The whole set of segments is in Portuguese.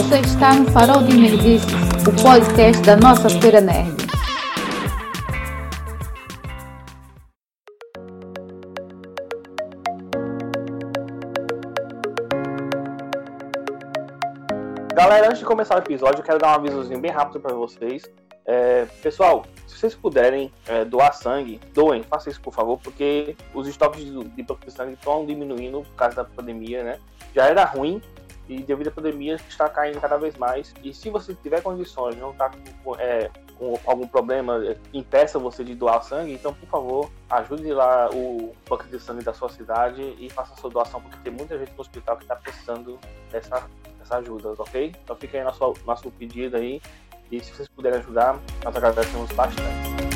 Você está no Farol de Nerdices, o podcast da nossa Feira Nerd. Galera, antes de começar o episódio, eu quero dar um avisozinho bem rápido para vocês. É, pessoal, se vocês puderem é, doar sangue, doem, façam isso por favor, porque os estoques de, de sangue estão diminuindo por causa da pandemia, né? Já era ruim e devido à pandemia está caindo cada vez mais. E se você tiver condições, não está com, é, com, algum problema, é, impeça você de doar sangue, então por favor ajude lá o banco de sangue da sua cidade e faça sua doação, porque tem muita gente no hospital que está precisando dessa, dessa ajuda, ok? Então fica aí nosso, nosso pedido aí e se vocês puderem ajudar, nós agradecemos bastante.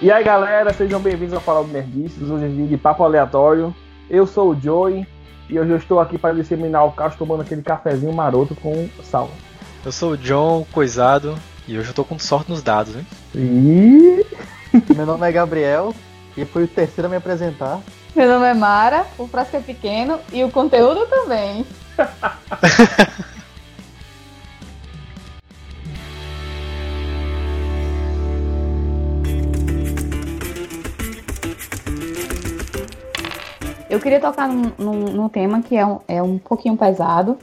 E aí galera, sejam bem-vindos ao Farol do Nerdices, hoje é de papo aleatório. Eu sou o Joey e hoje eu estou aqui para disseminar o caos tomando aquele cafezinho maroto com sal. Eu sou o John Coisado e hoje eu estou com sorte nos dados, hein? E... Meu nome é Gabriel e fui o terceiro a me apresentar. Meu nome é Mara, o frasco é pequeno e o conteúdo também. Eu queria tocar num, num, num tema que é um, é um pouquinho pesado,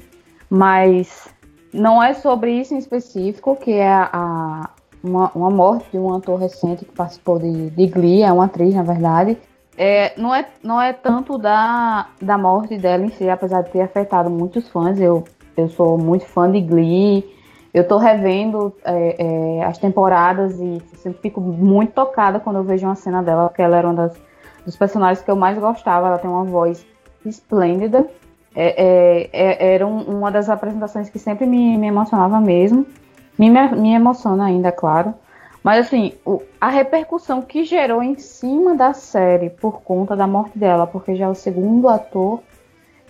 mas não é sobre isso em específico, que é a, uma, uma morte de um ator recente que participou de, de Glee, é uma atriz, na verdade, é, não, é, não é tanto da, da morte dela em si, apesar de ter afetado muitos fãs. Eu, eu sou muito fã de Glee. Eu tô revendo é, é, as temporadas e sempre fico muito tocada quando eu vejo uma cena dela, porque ela era uma das, dos personagens que eu mais gostava. Ela tem uma voz esplêndida. É, é, é era um, uma das apresentações que sempre me, me emocionava mesmo. Me, me emociona ainda, claro. Mas assim, o, a repercussão que gerou em cima da série por conta da morte dela, porque já é o segundo ator,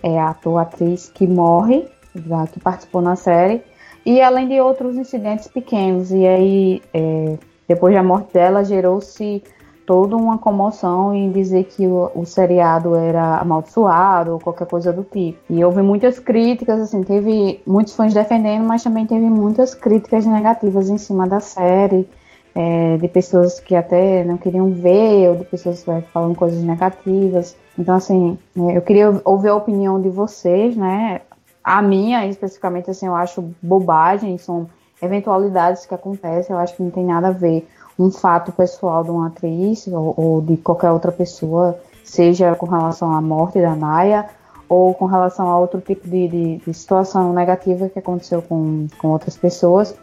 é ator, atriz que morre, já que participou na série, e além de outros incidentes pequenos. E aí, é, depois da morte dela, gerou-se toda uma comoção em dizer que o, o, seriado era amaldiçoado ou qualquer coisa do tipo. E houve muitas críticas, assim, teve muitos fãs defendendo, mas também teve muitas críticas negativas em cima da série é, de pessoas que até não queriam ver, ou de pessoas que falando coisas negativas. Então, assim, é, eu queria ouvir a opinião de vocês, né? A minha, especificamente, assim, eu acho bobagem, são eventualidades que acontecem, eu acho que não tem nada a ver um fato pessoal de uma atriz ou, ou de qualquer outra pessoa, seja com relação à morte da Naya ou com relação a outro tipo de, de, de situação negativa que aconteceu com, com outras pessoas.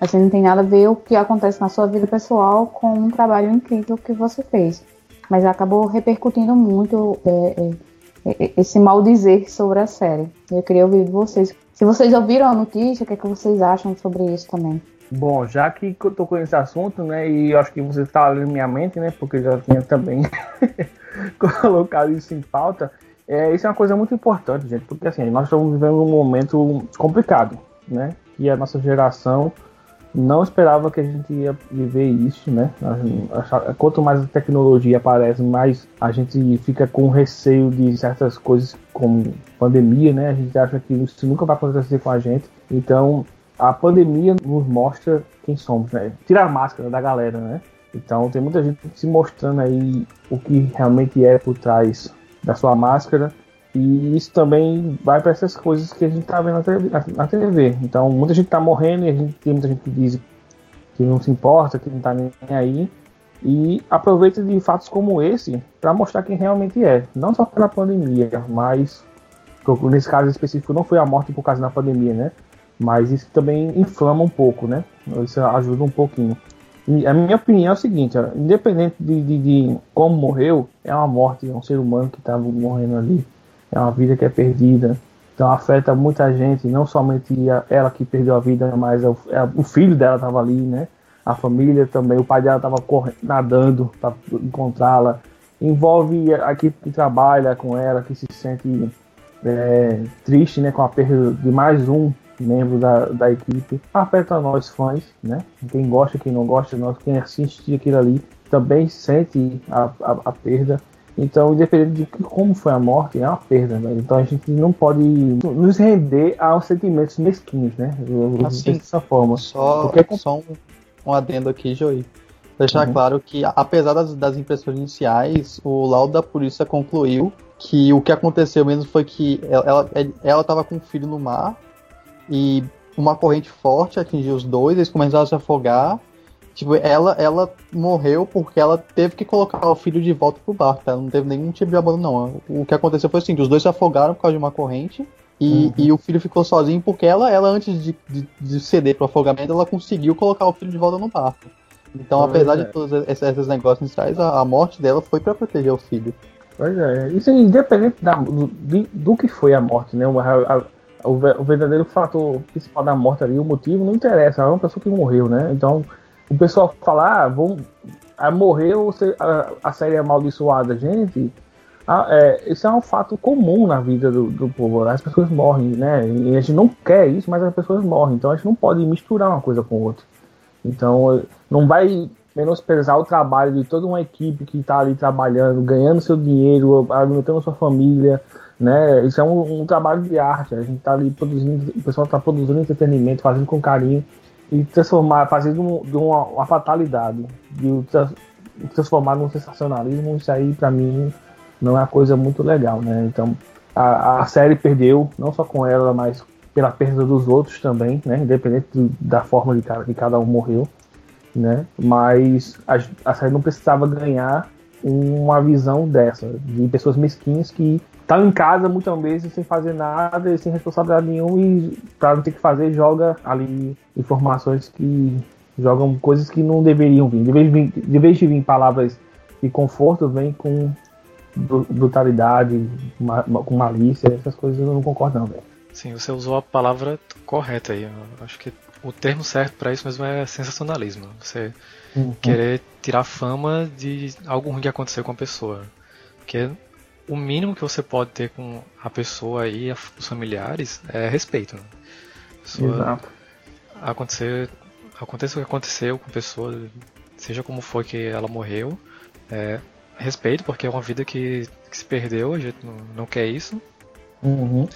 Assim, não tem nada a ver o que acontece na sua vida pessoal com um trabalho incrível que você fez. Mas acabou repercutindo muito é, é, é esse mal dizer sobre a série. Eu queria ouvir de vocês. Se vocês ouviram a notícia, o que, é que vocês acham sobre isso também? Bom, já que tô com esse assunto, né, e acho que você está lendo minha mente, né, porque já tinha também colocado isso em pauta, é, isso é uma coisa muito importante, gente, porque assim, nós estamos vivendo um momento complicado, né, e a nossa geração não esperava que a gente ia viver isso, né? Quanto mais a tecnologia aparece, mais a gente fica com receio de certas coisas como pandemia, né? A gente acha que isso nunca vai acontecer com a gente. Então, a pandemia nos mostra quem somos, né? Tira a máscara da galera, né? Então, tem muita gente se mostrando aí o que realmente é por trás da sua máscara e isso também vai para essas coisas que a gente tá vendo na TV. Então, muita gente tá morrendo e a gente, tem muita gente que diz que não se importa, que não tá nem aí. E aproveita de fatos como esse para mostrar quem realmente é. Não só pela pandemia, mas nesse caso específico não foi a morte por causa da pandemia, né? Mas isso também inflama um pouco, né? Isso ajuda um pouquinho. E a minha opinião é o seguinte, independente de, de, de, como morreu, é uma morte, é um ser humano que estava morrendo ali é uma vida que é perdida. Então afeta muita gente, não somente ela que perdeu a vida, mas o, é, o filho dela estava ali, né? A família também, o pai dela estava nadando para encontrá-la. Envolve a equipe que trabalha com ela, que se sente é, triste né, com a perda de mais um membro da, da equipe. Afeta nós fãs, né? Quem gosta, quem não gosta, nós, quem assiste aquilo ali. também sente a, a, a perda. Então, independente de como foi a morte, é uma perda, né? Então a gente não pode nos render aos sentimentos mesquinhos, né? Eu, Assim, dessa forma. Só, Porque é só um, um adendo aqui, Joey. Deixar Uhum. claro que, apesar das, das impressões iniciais, o laudo da polícia concluiu que o que aconteceu mesmo foi que ela, ela, ela tava com o filho no mar e uma corrente forte atingiu os dois, eles começaram a se afogar. Tipo, ela, ela morreu porque ela teve que colocar o filho de volta pro barco, tá? Não teve nenhum tipo de abandono, não. O que aconteceu foi assim, os dois se afogaram por causa de uma corrente e, Uhum. e o filho ficou sozinho porque ela, ela antes de, de, de ceder pro afogamento, ela conseguiu colocar o filho de volta no barco. Então, Pois apesar é. de todos esses, esses negócios iniciais, a, a morte dela foi pra proteger o filho. Pois é, isso é independente da- do, do que foi a morte, né? A- o o verdadeiro fator principal da morte ali, o motivo, não interessa, é uma pessoa que morreu, né? Então, o pessoal fala, ah, vamos, ah, morreu, a, a série amaldiçoada. Gente, ah, é, isso é um fato comum na vida do, do povo, as pessoas morrem, né? E a gente não quer isso, mas as pessoas morrem, então a gente não pode misturar uma coisa com outra. Então, não vai menosprezar o trabalho de toda uma equipe que está ali trabalhando, ganhando seu dinheiro, alimentando sua família, né? Isso é um, um trabalho de arte. A gente está ali produzindo, o pessoal está produzindo entretenimento, fazendo com carinho e transformar, fazendo um- de uma, uma fatalidade, de transformar num sensacionalismo. Isso aí, para mim, não é uma coisa muito legal, né? Então, a, a série perdeu, não só com ela, mas pela perda dos outros também, né? Independente da forma de que cada um morreu né? Mas a, a série não precisava ganhar uma visão dessa, de pessoas mesquinhas que estão em casa muitas vezes sem fazer nada sem responsabilidade nenhuma e para não ter que fazer joga ali informações que jogam coisas que não deveriam vir. De vez de vez de vir palavras de conforto, vem com bru- brutalidade, com malícia, essas coisas eu não concordo não, velho. Sim, você usou a palavra correta aí. Eu acho que o termo certo para isso mesmo é sensacionalismo. Você querer tirar fama de algo ruim que aconteceu com a pessoa. Porque o mínimo que você pode ter com a pessoa e os familiares é respeito. Né? Exato. acontecer aconteceu o que aconteceu com a pessoa, seja como foi que ela morreu, é, respeito, porque é uma vida que, que se perdeu, a gente não, não quer isso. Uhum.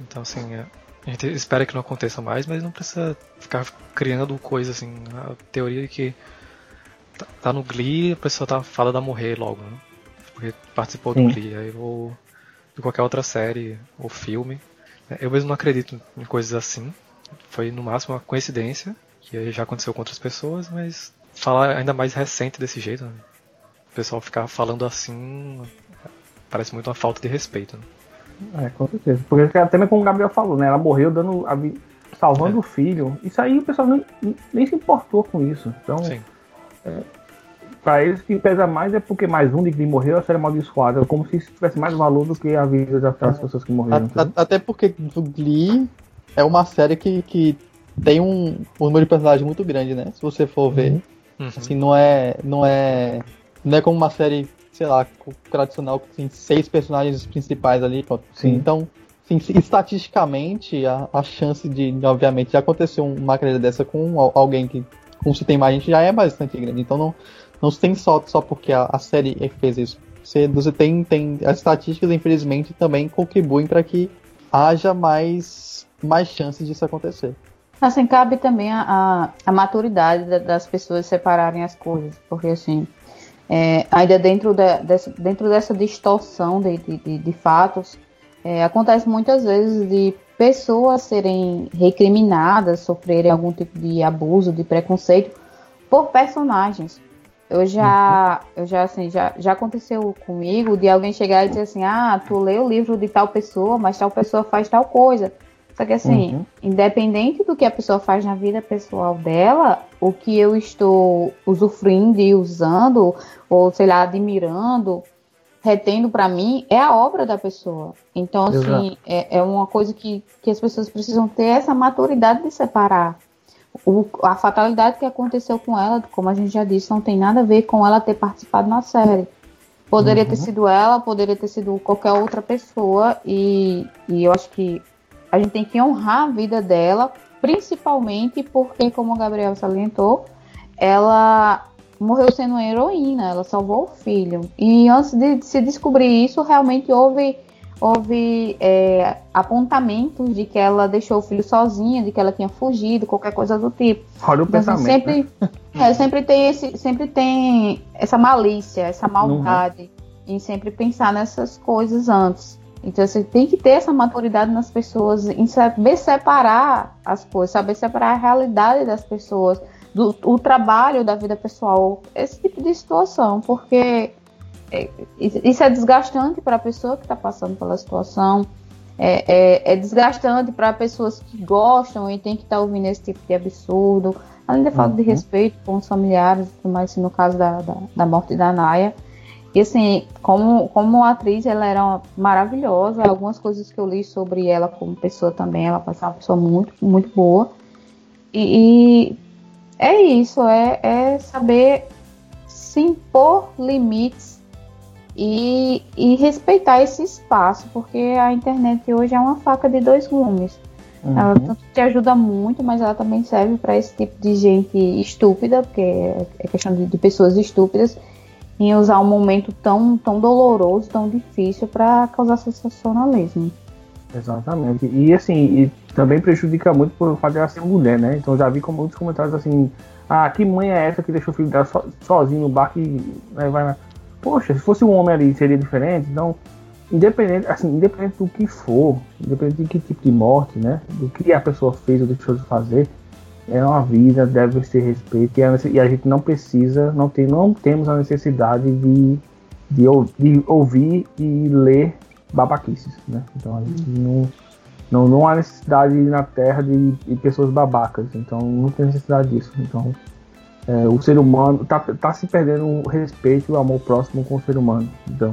Então, assim, é, a gente espera que não aconteça mais, mas não precisa ficar criando coisa assim. A teoria de que tá, tá no Glee, a pessoa tá fala da morrer logo, né? Porque participou Sim. do Glee, aí ou de qualquer outra série ou filme. Eu mesmo não acredito em coisas assim. Foi no máximo uma coincidência, que já aconteceu com outras pessoas, mas falar ainda mais recente desse jeito, né? o pessoal ficar falando assim parece muito uma falta de respeito. Né? É, com certeza. Porque até como o Gabriel falou, né? Ela morreu dando a salvando É. o filho. Isso aí o pessoal nem, nem se importou com isso. Então, Sim. pra eles que pesa mais é porque mais um de que morreu a série amaldiçoada. Como se isso tivesse mais valor do que a vida das pessoas que A- morreram. a- entendeu? até porque o Glee é uma série que, que tem um, um número de personagens muito grande, né? Se você for ver. Uhum. Uhum. Assim, não é. Não é. Não é como uma série, sei lá, tradicional que tem seis personagens principais ali. pronto. Sim. Então, assim, se- estatisticamente, a, a chance de, obviamente, de acontecer uma queda dessa com al- alguém que com se tem mais gente já é bastante grande. Então não, não se tem só, só porque a, a série é fez isso. Você, você tem, tem. As estatísticas, infelizmente, também contribuem para que haja mais, mais chances disso acontecer. Assim, cabe também a, a, a maturidade da- das pessoas separarem as coisas, porque assim, é, ainda dentro, da- dessa, dentro dessa distorção de, de, de- de fatos, é, acontece muitas vezes de pessoas serem recriminadas, sofrerem algum tipo de abuso, de preconceito por personagens. Eu já, eu já assim, já, já aconteceu comigo de alguém chegar e dizer assim, ah, tu leu o livro de tal pessoa, mas tal pessoa faz tal coisa. Só que assim, Uhum. independente do que a pessoa faz na vida pessoal dela, o que eu estou usufruindo e usando, ou sei lá, admirando, retendo para mim, é a obra da pessoa. Então, assim, é, é uma coisa que, que as pessoas precisam ter essa maturidade de separar. O- a fatalidade que aconteceu com ela, como a gente já disse, não tem nada a ver com ela ter participado na série. Poderia ter sido ela, poderia ter sido qualquer outra pessoa, e, e eu acho que a gente tem que honrar a vida dela, principalmente porque, como o Gabriel salientou, ela morreu sendo uma heroína, ela salvou o filho. E antes de se descobrir isso, realmente houve, houve é, apontamentos de que ela deixou o filho sozinha, de que ela tinha fugido, qualquer coisa do tipo. Olha o Então, assim, pensamento. sempre, né? é, sempre tem esse, sempre tem essa malícia, essa maldade em sempre pensar nessas coisas antes. Então você tem que ter essa maturidade nas pessoas, em saber separar as coisas, saber separar a realidade das pessoas, do o trabalho da vida pessoal, esse tipo de situação, porque é, isso é desgastante para a pessoa que está passando pela situação. É, é- é desgastante para pessoas que gostam e tem que estar ouvindo esse tipo de absurdo. Além da falta de Uhum. respeito com os familiares, mais, assim, no caso da, da, da morte da Naya. E assim, como, como atriz, ela era maravilhosa. Algumas coisas que eu li sobre ela como pessoa também, ela parece uma pessoa muito, muito boa. E, e é isso, é, é saber se impor limites e, e respeitar esse espaço, porque a internet hoje é uma faca de dois gumes. Ela Uhum. tanto te ajuda muito, mas ela também serve para esse tipo de gente estúpida, porque é é questão de, de pessoas estúpidas, em usar um momento tão, tão doloroso, tão difícil para causar sensacionalismo. Exatamente. E assim, e também prejudica muito por ela ser mulher, né? Então já vi com muitos comentários assim, ah, que mãe é essa que deixou o filho dela so- sozinho no bar que né, vai na... Poxa, se fosse um homem ali seria diferente, então, independente, assim, independente do que for, independente de que tipo de morte, né? Do que a pessoa fez ou deixou de fazer, é uma vida, deve ser respeito e a, e a gente não precisa, não, tem, não temos a necessidade de, de, de ouvir e ler babaquices, né? Então a gente não, não, não há necessidade na Terra de, de pessoas babacas, então não tem necessidade disso. Então é, o ser humano tá, tá se perdendo o respeito e o amor próximo com o ser humano. Então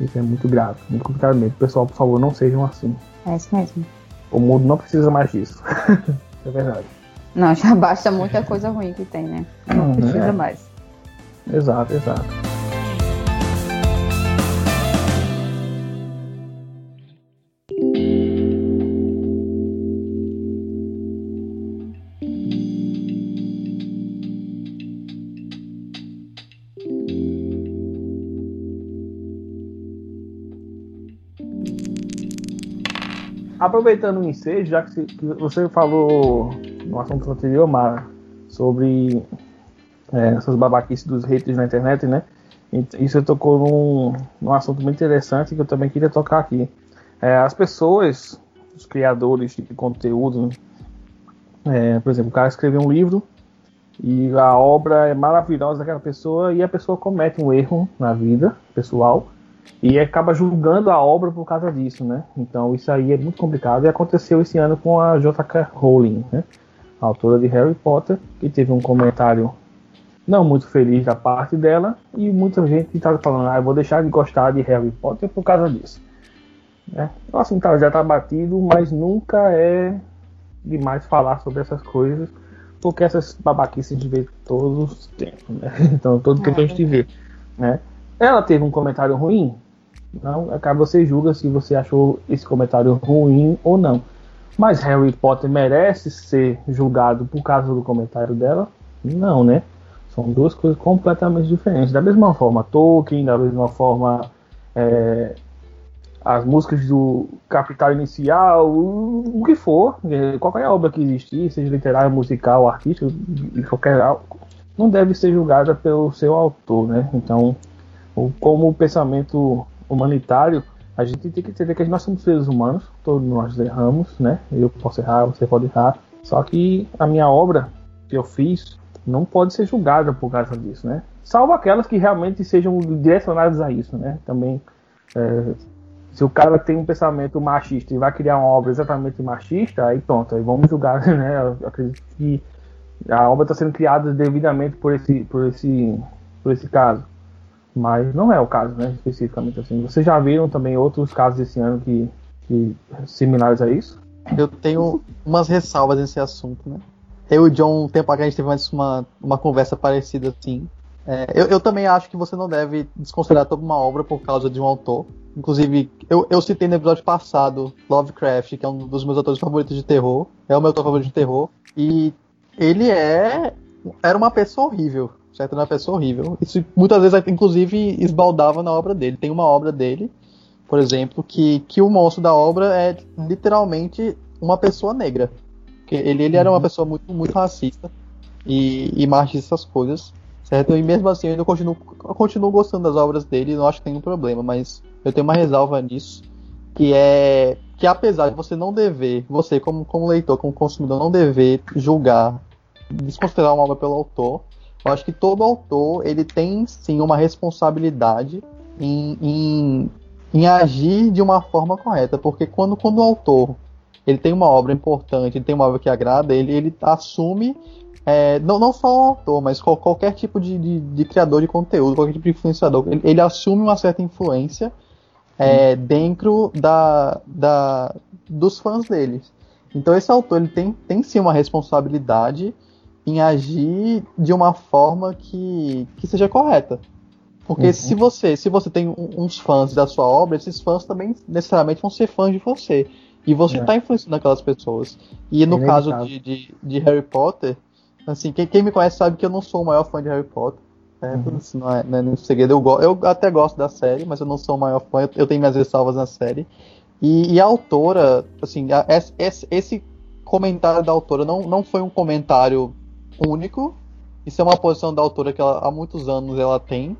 isso é muito grave, muito complicado mesmo. Pessoal, por favor, não sejam assim. É isso mesmo. O mundo não precisa mais disso. é verdade. Não, já basta muita coisa ruim que tem, né? Não precisa é. mais. Exato, exato. Aproveitando o ensejo, já que você falou no assunto anterior, Mara, sobre é, essas babaquices dos haters na internet, né? Ent- Isso tocou num, num assunto muito interessante que eu também queria tocar aqui. É, as pessoas, os criadores de conteúdo, é, por exemplo, o cara escreveu um livro e a obra é maravilhosa daquela pessoa e a pessoa comete um erro na vida pessoal e acaba julgando a obra por causa disso, né? Então isso aí é muito complicado e aconteceu esse ano com a J.K. Rowling, né? A autora de Harry Potter, que teve um comentário não muito feliz da parte dela e muita gente está falando, ah, eu vou deixar de gostar de Harry Potter por causa disso. Né? Então assim, tá, já tá batido, mas nunca é demais falar sobre essas coisas, porque essas babaquices gente vê todos os tempos, né? Então todo tempo a gente vê, né? Ela teve um comentário ruim? Não, acaba você julga se você achou esse comentário ruim ou não. Mas Harry Potter merece ser julgado por causa do comentário dela? Não, né? São duas coisas completamente diferentes. Da mesma forma, Tolkien, da mesma forma, é, as músicas do Capital Inicial, o, que for, é, qualquer obra que existir, seja literária, musical, artística, qualquer não deve ser julgada pelo seu autor, né? Então, como o pensamento humanitário, a gente tem que entender que nós somos seres humanos, todos nós erramos, né? Eu posso errar, você pode errar. Só que a minha obra que eu fiz não pode ser julgada por causa disso, né? Salvo aquelas que realmente sejam direcionadas a isso, né? Também, é, se o cara tem um pensamento machista e vai criar uma obra exatamente machista, aí pronto, aí vamos julgar, né? Eu acredito que a obra está sendo criada devidamente por esse, por esse, por esse caso. Mas não é o caso, né? Especificamente assim. Vocês já viram também outros casos esse ano que, que similares a isso? Eu tenho umas ressalvas nesse assunto, né? Eu e o John, um tempo atrás, a gente teve mais uma, uma conversa parecida assim. É, eu, eu também acho que você não deve desconsiderar toda uma obra por causa de um autor. Inclusive, eu, eu citei no episódio passado Lovecraft, que é um dos meus autores favoritos de terror. É o meu autor favorito de terror. E ele é era uma pessoa horrível, certo? Era uma pessoa horrível. Isso muitas vezes, inclusive, esbaldava na obra dele. Tem uma obra dele, por exemplo, que, que o monstro da obra é literalmente uma pessoa negra. Ele, ele era uma uhum. pessoa muito, muito racista e, e machista essas coisas, certo? E mesmo assim eu ainda continuo, eu continuo gostando das obras dele, não acho que tem um problema, mas eu tenho uma ressalva nisso, que é que apesar de você não dever, você como, como leitor, como consumidor, não dever julgar, desconsiderar uma obra pelo autor, eu acho que todo autor ele tem sim uma responsabilidade em, em, em agir de uma forma correta, porque quando, quando o autor ele tem uma obra importante, ele tem uma obra que agrada, ele, ele assume é, não, não só o autor, mas qual, qualquer tipo de, de, de, criador de conteúdo, qualquer tipo de influenciador, ele, ele assume uma certa influência é, dentro da, da, dos fãs deles. Então esse autor ele tem, tem sim uma responsabilidade em agir de uma forma que, que seja correta. Porque uhum. se você se você tem uns fãs da sua obra, esses fãs também necessariamente vão ser fãs de você. E você está é. influenciando aquelas pessoas. E no caso de, de, de, Harry Potter, assim, quem, quem, me conhece sabe que eu não sou o maior fã de Harry Potter. Né? Uhum. Isso não é, não é nenhum segredo. Eu, eu até gosto da série, mas eu não sou o maior fã. Eu, eu tenho minhas ressalvas na série. E, e a autora, assim, a, esse, esse comentário da autora não, não foi um comentário único. Isso é uma posição da autora que ela, há muitos anos ela tem.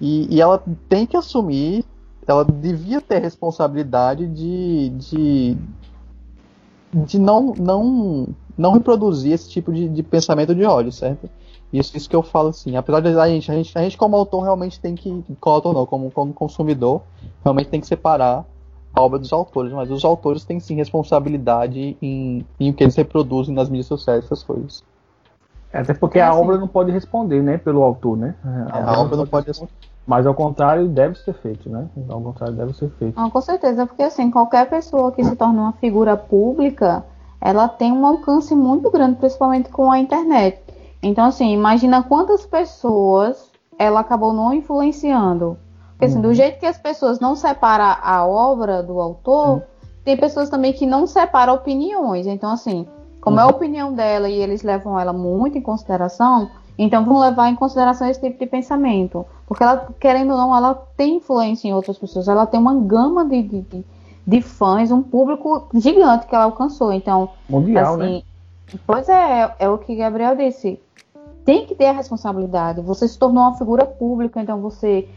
E, e ela tem que assumir ela devia ter responsabilidade de, de, de não, não, não reproduzir esse tipo de, de pensamento de ódio, certo? Isso, isso que eu falo assim. Apesar de a gente, a gente, a gente como autor realmente tem que, como autor não, como, como consumidor, realmente tem que separar a obra dos autores, mas os autores têm sim responsabilidade em, em o que eles reproduzem nas mídias sociais, essas coisas. É, até porque é a assim. obra não pode responder, né, pelo autor, né? A, é, a obra não pode responder. Mas ao contrário, deve ser feito, né? Ao contrário, deve ser feito. Ah, com certeza, porque assim, qualquer pessoa que se torna uma figura pública, ela tem um alcance muito grande, principalmente com a internet. Então, assim, imagina quantas pessoas ela acabou não influenciando. Porque, assim, do uhum. jeito que as pessoas não separam a obra do autor, uhum. tem pessoas também que não separam opiniões. Então, assim, como uhum. é a opinião dela e eles levam ela muito em consideração, então vão levar em consideração esse tipo de pensamento. Porque ela, querendo ou não, ela tem influência em outras pessoas. Ela tem uma gama de, de, de fãs, um público gigante que ela alcançou. Então, Mundial, assim, né? Pois é, é o que Gabriel disse. Tem que ter a responsabilidade. Você se tornou uma figura pública, então você,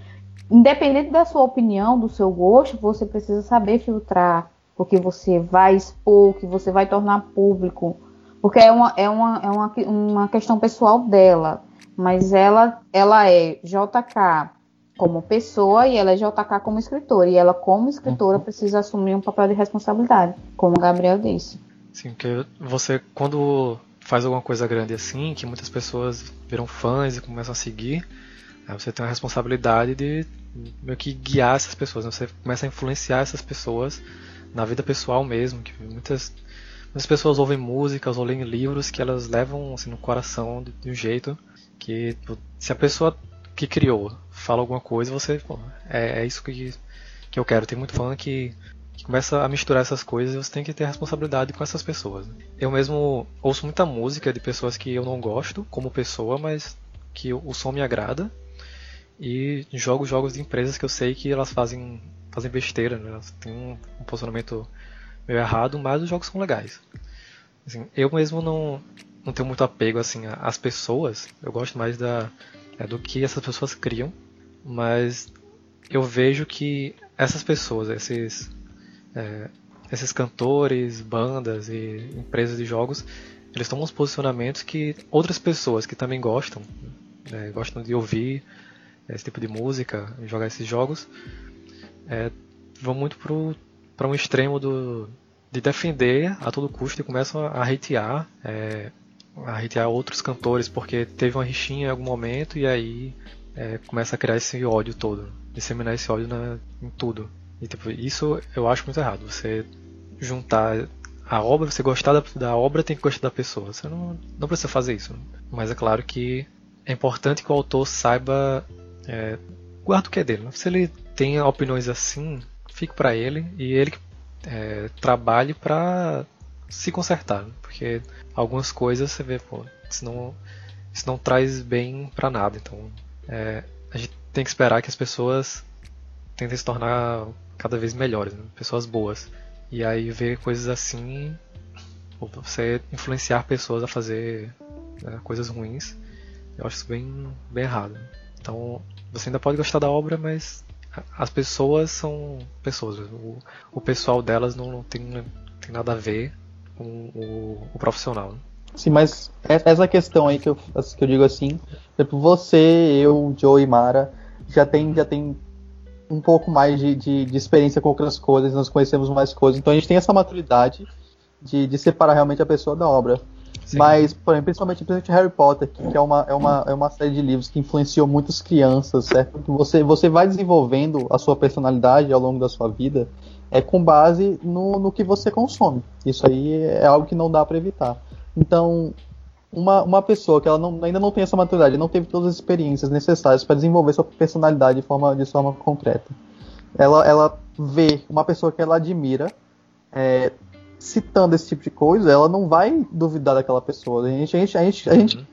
independente da sua opinião, do seu gosto, você precisa saber filtrar o que você vai expor, o que você vai tornar público porque é uma, é uma, é uma, uma questão pessoal dela. Mas ela, ela é JK como pessoa e ela é JK como escritora. E ela, como escritora, uhum. precisa assumir um papel de responsabilidade, como o Gabriel disse. Sim, porque você, quando faz alguma coisa grande assim, que muitas pessoas viram fãs e começam a seguir, você tem a responsabilidade de meio que guiar essas pessoas. Né? Você começa a influenciar essas pessoas na vida pessoal mesmo, que muitas as pessoas ouvem músicas ou leem livros que elas levam assim, no coração de, de um jeito que se a pessoa que criou fala alguma coisa, você pô, é, é, isso que, que eu quero. Tem muito fã que, que, começa a misturar essas coisas e você tem que ter responsabilidade com essas pessoas. Eu mesmo ouço muita música de pessoas que eu não gosto como pessoa, mas que o, o som me agrada. E jogo jogos de empresas que eu sei que elas fazem, fazem besteira, né? têm um, um posicionamento meio errado, mas os jogos são legais. Assim, eu mesmo não, não tenho muito apego assim às pessoas. Eu gosto mais da é, do que essas pessoas criam, mas eu vejo que essas pessoas, esses é, esses cantores, bandas e empresas de jogos, eles tomam uns posicionamentos que outras pessoas que também gostam, né, gostam de ouvir esse tipo de música, jogar esses jogos, é, vão muito para um extremo do, de defender a todo custo e começam a hatear, é, a hatear outros cantores porque teve uma rixinha em algum momento e aí é, começa a criar esse ódio todo, disseminar esse ódio na, em tudo. E tipo, isso eu acho muito errado. Você juntar a obra, você gostar da, da obra, tem que gostar da pessoa. Você não, não precisa fazer isso. Mas é claro que é importante que o autor saiba é, guarda o que é dele. Se ele tem opiniões assim, fique para ele e ele é, trabalhe para se consertar, porque algumas coisas você vê, pô, isso não, isso não traz bem para nada. Então, é, a gente tem que esperar que as pessoas tentem se tornar cada vez melhores, né? pessoas boas. E aí ver coisas assim, ou você influenciar pessoas a fazer né, coisas ruins, eu acho isso bem, bem errado. Então, você ainda pode gostar da obra, mas as pessoas são pessoas. O, o pessoal delas não, não tem, tem nada a ver com o, o profissional. Né? Sim, mas essa questão aí que eu, que eu digo assim, exemplo, você, eu, Joe e Mara já tem, já tem um pouco mais de, de, de, experiência com outras coisas, nós conhecemos mais coisas, então a gente tem essa maturidade de, de separar realmente a pessoa da obra. Mas, por exemplo, principalmente, principalmente Harry Potter, que, que, é, uma, é, uma, é uma série de livros que influenciou muitas crianças, certo? Você, você vai desenvolvendo a sua personalidade ao longo da sua vida é com base no, no que você consome. Isso aí é algo que não dá para evitar. Então, uma, uma pessoa que ela não, ainda não tem essa maturidade, não teve todas as experiências necessárias para desenvolver sua personalidade de forma, de forma concreta, ela, ela vê uma pessoa que ela admira é, citando esse tipo de coisa, ela não vai duvidar daquela pessoa. A gente, a gente, a gente, a gente uhum.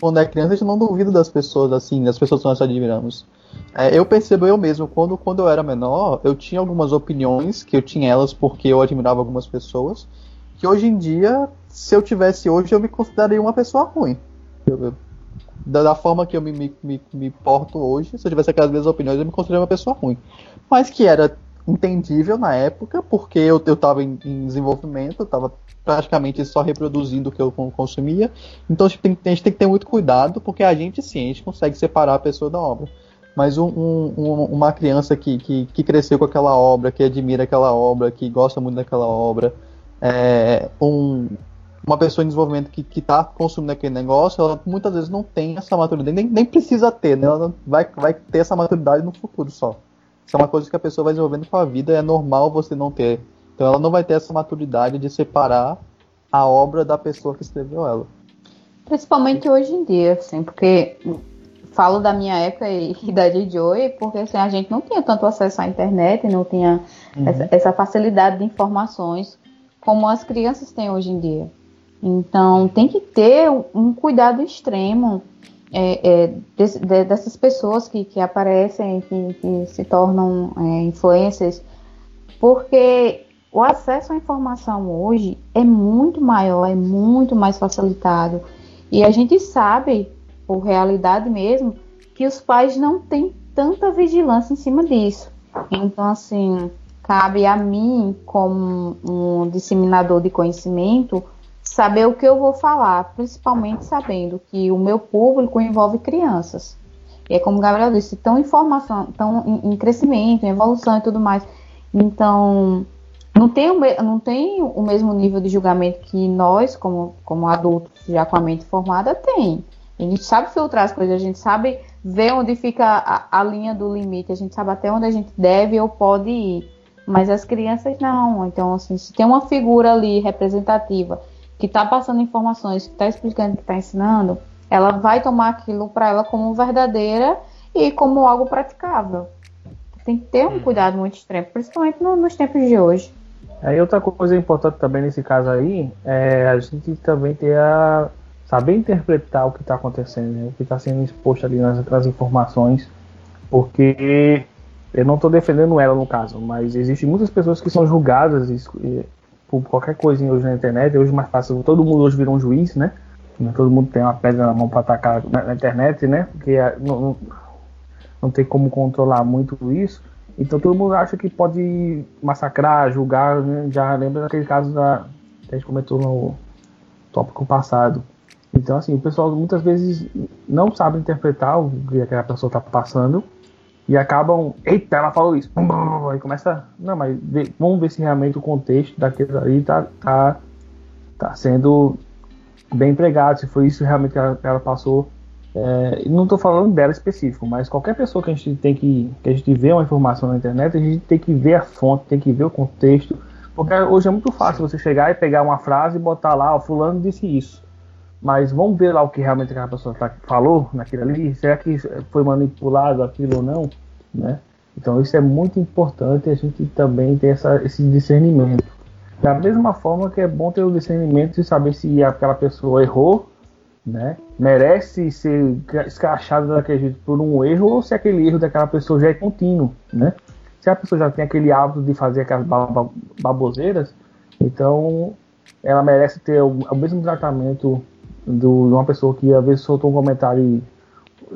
quando é criança, a gente não duvida das pessoas assim, das pessoas que nós admiramos. É, eu percebo eu mesmo, quando, quando eu era menor, eu tinha algumas opiniões, que eu tinha elas porque eu admirava algumas pessoas, que hoje em dia, se eu tivesse hoje, eu me consideraria uma pessoa ruim. Eu, da, da, forma que eu me, me, me, me, porto hoje, se eu tivesse aquelas mesmas opiniões, eu me consideraria uma pessoa ruim. Mas que era entendível na época, porque eu estava em, em, desenvolvimento, eu estava praticamente só reproduzindo o que eu consumia. Então a gente, tem, a gente tem que ter muito cuidado, porque a gente sim, a gente consegue separar a pessoa da obra. Mas um, um, uma criança que, que, que, cresceu com aquela obra, que admira aquela obra, que gosta muito daquela obra, é, um, uma pessoa em desenvolvimento que está consumindo aquele negócio, ela muitas vezes não tem essa maturidade, nem, nem precisa ter, né? ela vai, vai ter essa maturidade no futuro só. Isso é uma coisa que a pessoa vai desenvolvendo com a vida, é normal você não ter. Então ela não vai ter essa maturidade de separar a obra da pessoa que escreveu ela. Principalmente hoje em dia, assim, porque falo da minha época e, da de Joey, porque assim, a gente não tinha tanto acesso à internet, não tinha uhum. essa, essa, facilidade de informações como as crianças têm hoje em dia. Então tem que ter um cuidado extremo é, é, de, de, dessas pessoas que, que aparecem, que, que se tornam é, porque o acesso à informação hoje é muito maior, é muito mais facilitado. E a gente sabe por realidade mesmo, que os pais não têm tanta vigilância em cima disso. Então, assim, cabe a mim, como um disseminador de conhecimento, saber o que eu vou falar, principalmente sabendo que o meu público envolve crianças. E é como o Gabriel disse, tão informação, tão em, em crescimento, em evolução e tudo mais. Então, não tem, o, não tem o mesmo nível de julgamento que nós, como, como adultos já com a mente formada, tem. A gente sabe filtrar as coisas, a gente sabe ver onde fica a, a, linha do limite, a gente sabe até onde a gente deve ou pode ir. Mas as crianças não. Então, assim, se tem uma figura ali representativa que está passando informações, que está explicando, que está ensinando, ela vai tomar aquilo para ela como verdadeira e como algo praticável. Tem que ter um uhum. cuidado muito extremo, principalmente no, nos tempos de hoje. Aí outra coisa importante também nesse caso aí é a gente também ter a saber interpretar o que está acontecendo, né? o que está sendo exposto ali nas, nas informações, porque eu não estou defendendo ela no caso, mas existem muitas pessoas que são julgadas por qualquer coisinha hoje na internet. Hoje é mais fácil, todo mundo hoje virou um juiz, né? Todo mundo tem uma pedra na mão para atacar na, na, internet, né? Porque é, não, não, não tem como controlar muito isso. Então todo mundo acha que pode massacrar, julgar. Né? Já lembra daquele caso da, que a gente comentou no tópico passado, então, assim, o pessoal muitas vezes não sabe interpretar o que aquela pessoa está passando e acabam, eita, ela falou isso, aí começa, não, mas vamos ver se realmente o contexto daquilo ali tá, tá, tá sendo bem empregado, se foi isso realmente que ela, ela passou. É, não estou falando dela específico, mas qualquer pessoa que a gente tem que, que a gente vê uma informação na internet, a gente tem que ver a fonte, tem que ver o contexto, porque hoje é muito fácil você chegar e pegar uma frase e botar lá, o fulano disse isso mas vamos ver lá o que realmente aquela pessoa tá, falou naquilo ali, será que foi manipulado aquilo ou não, né? Então isso é muito importante a gente também ter essa, esse discernimento. Da mesma forma que é bom ter o discernimento de saber se aquela pessoa errou né? Merece ser escrachado daquele jeito por um erro ou se aquele erro daquela pessoa já é contínuo, né? Se a pessoa já tem aquele hábito de fazer aquelas baboseiras, então ela merece ter o, o mesmo tratamento do, de uma pessoa que às vezes soltou um comentário e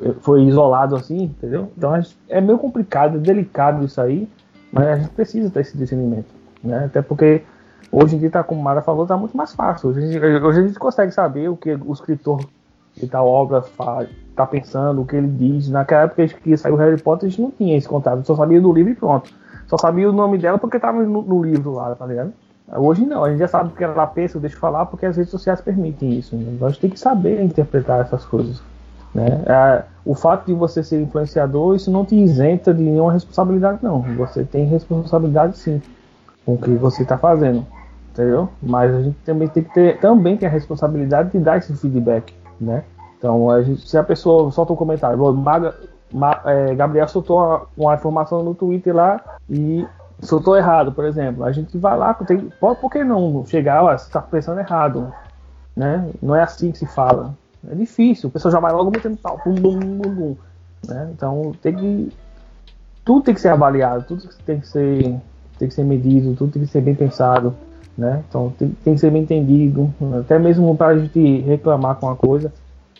eh, foi isolado assim, entendeu? Então é meio complicado, é delicado isso aí, mas a gente precisa ter esse discernimento, né? Até porque Hoje em dia, tá, como Mara falou, tá muito mais fácil. Hoje a gente, hoje a gente consegue saber o que o escritor de tal obra faz, tá pensando, o que ele diz. Naquela época que saiu Harry Potter, a gente não tinha esse contato, só sabia do livro e pronto. Só sabia o nome dela porque tava no, no livro lá, tá ligado? Hoje não, a gente já sabe que ela pensa, eu falar, porque as redes sociais permitem isso. Né? Então a gente tem que saber interpretar essas coisas. Né? É, o fato de você ser influenciador, isso não te isenta de nenhuma responsabilidade, não. Você tem responsabilidade sim com o que você está fazendo entendeu? Mas a gente também tem que ter, também tem a responsabilidade de dar esse feedback, né? Então, a gente, se a pessoa solta um comentário, Maga, Ma, é, Gabriel soltou uma, uma, informação no Twitter lá e soltou errado, por exemplo, a gente vai lá, tem, por que não chegar, ó, você está pensando errado, né? Não é assim que se fala. É difícil, o pessoal já vai logo metendo pau, bum, bum, bum, bum, né? Então, tem que tudo tem que ser avaliado, tudo tem que ser tem que ser medido, tudo tem que ser bem pensado né? Então tem, tem que ser bem entendido, até mesmo para a gente reclamar com uma coisa,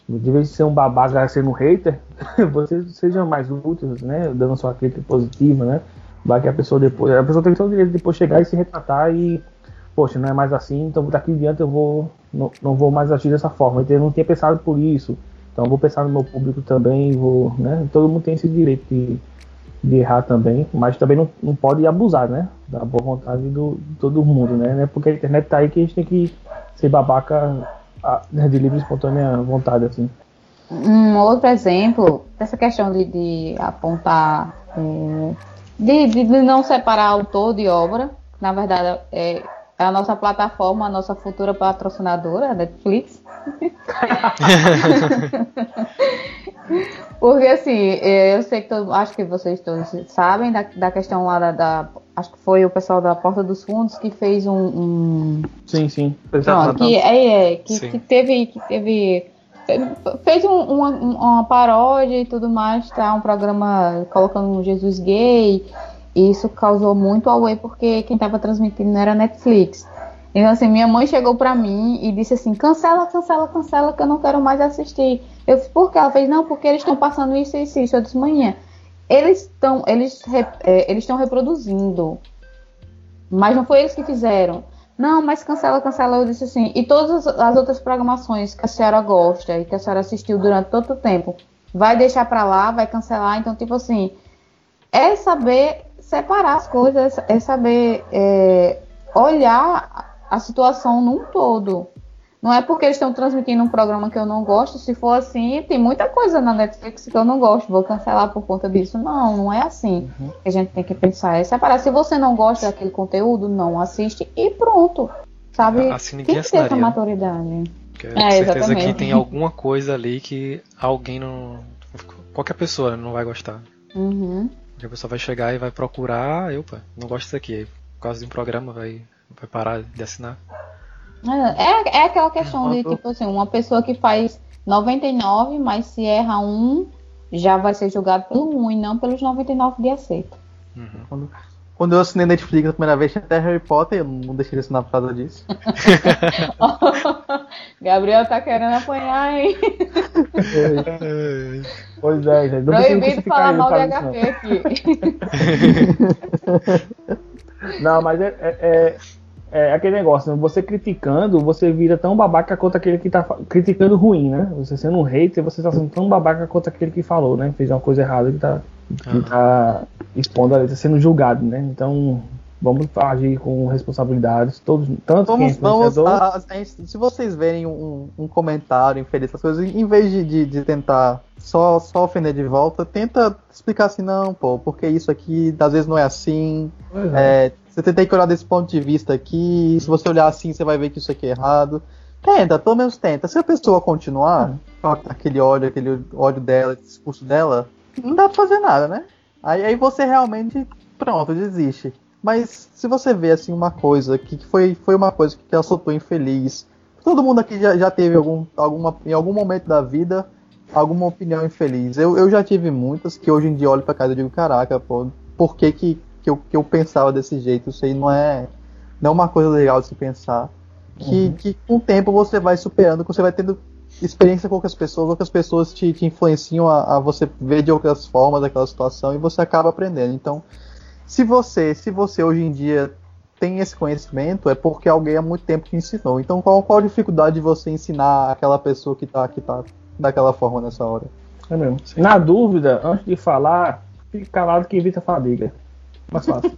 de vez de ser um babaca sendo um hater, você seja mais útil, né? Dando sua crítica positiva, né? Vai que a pessoa depois, a pessoa tem todo o direito de depois chegar e se retratar e, poxa, não é mais assim, então daqui em diante eu vou, não, não vou mais agir dessa forma. Então eu não tinha pensado por isso, então vou pensar no meu público também, vou, né? Todo mundo tem esse direito de de errar também, mas também não, não pode abusar, né? Da boa vontade do, de todo mundo, né? Porque a internet tá aí que a gente tem que ser babaca né, de livre e espontânea vontade, assim. Um outro exemplo dessa questão de, de apontar, é, de, de, não separar autor de obra, na verdade é, é a nossa plataforma, a nossa futura patrocinadora, a Netflix. Porque assim, é, eu sei que todo, acho que vocês todos sabem da, da questão lá da, da, Acho que foi o pessoal da Porta dos Fundos que fez um. um... Sim, sim. Não, que, é, é, que, sim. que teve. Que teve fez um, uma, uma, paródia e tudo mais, tá? Um programa colocando um Jesus gay. E isso causou muito away porque quem estava transmitindo era Netflix. Então, assim, minha mãe chegou pra mim e disse assim: cancela, cancela, cancela, que eu não quero mais assistir. Eu disse: por quê? Ela fez: não, porque eles estão passando isso e isso, isso. Eu disse: manhã, eles estão eles, é, eles reproduzindo, mas não foi eles que fizeram. Não, mas cancela, cancela. Eu disse assim: e todas as outras programações que a senhora gosta e que a senhora assistiu durante todo o tempo, vai deixar pra lá, vai cancelar. Então, tipo assim, é saber separar as coisas, é saber é, olhar a situação num todo. Não é porque eles estão transmitindo um programa que eu não gosto. Se for assim, tem muita coisa na Netflix que eu não gosto. Vou cancelar por conta disso. Não, não é assim. Uhum. A gente tem que pensar. É separar. Se você não gosta daquele conteúdo, não assiste e pronto. Sabe? Assim ninguém tem que ter essa maturidade. Porque é, é certeza exatamente. que tem alguma coisa ali que alguém não. Qualquer pessoa não vai gostar. Uhum. A pessoa vai chegar e vai procurar. Opa, não gosto disso aqui. Por causa de um programa, vai vai parar de assinar. É, é aquela questão de, tipo assim, uma pessoa que faz 99, mas se erra um, já vai ser julgado pelo 1 e não pelos 99 de aceito. Uhum. Quando, quando, eu assinei Netflix a primeira vez, tinha até Harry Potter, eu não deixei de assinar por causa disso. Gabriel tá querendo apanhar, hein? pois é, gente. Proibido falar mal de HP aqui. não, mas é, é, é é aquele negócio, né? você criticando, você vira tão babaca quanto aquele que tá criticando ruim, né? Você sendo um hater, você tá sendo tão babaca quanto aquele que falou, né? Fez uma coisa errada que tá, que tá expondo ali, tá sendo julgado, né? Então, vamos agir com responsabilidades, todos, tanto vamos, quem é vamos a, a, gente, Se vocês verem um, um comentário infeliz, essas coisas, em vez de, de, de, tentar só, só ofender de volta, tenta explicar assim, não, pô, porque isso aqui às vezes não é assim. É. É, você que olhar desse ponto de vista aqui. Se você olhar assim, você vai ver que isso aqui é errado. Tenta, pelo menos tenta. Se a pessoa continuar com aquele ódio, aquele ódio dela, esse discurso dela, não dá pra fazer nada, né? Aí, aí você realmente, pronto, desiste. Mas se você vê assim uma coisa que foi, foi uma coisa que ela soltou infeliz, todo mundo aqui já, já teve algum, alguma, em algum momento da vida alguma opinião infeliz. Eu, eu já tive muitas que hoje em dia olho pra casa e digo, caraca, pô, por que, que, que, eu, que eu pensava desse jeito? Isso aí não é, não é uma coisa legal de se pensar. Que, uhum. que com o tempo você vai superando, você vai tendo experiência com outras pessoas, outras pessoas te, te influenciam a, a, você ver de outras formas aquela situação e você acaba aprendendo. Então, se você, se você hoje em dia tem esse conhecimento, é porque alguém há muito tempo te ensinou. Então, qual, qual a dificuldade de você ensinar aquela pessoa que está que tá daquela forma nessa hora? É mesmo. Na dúvida, antes de falar, fique calado que evita fadiga. Mais fácil.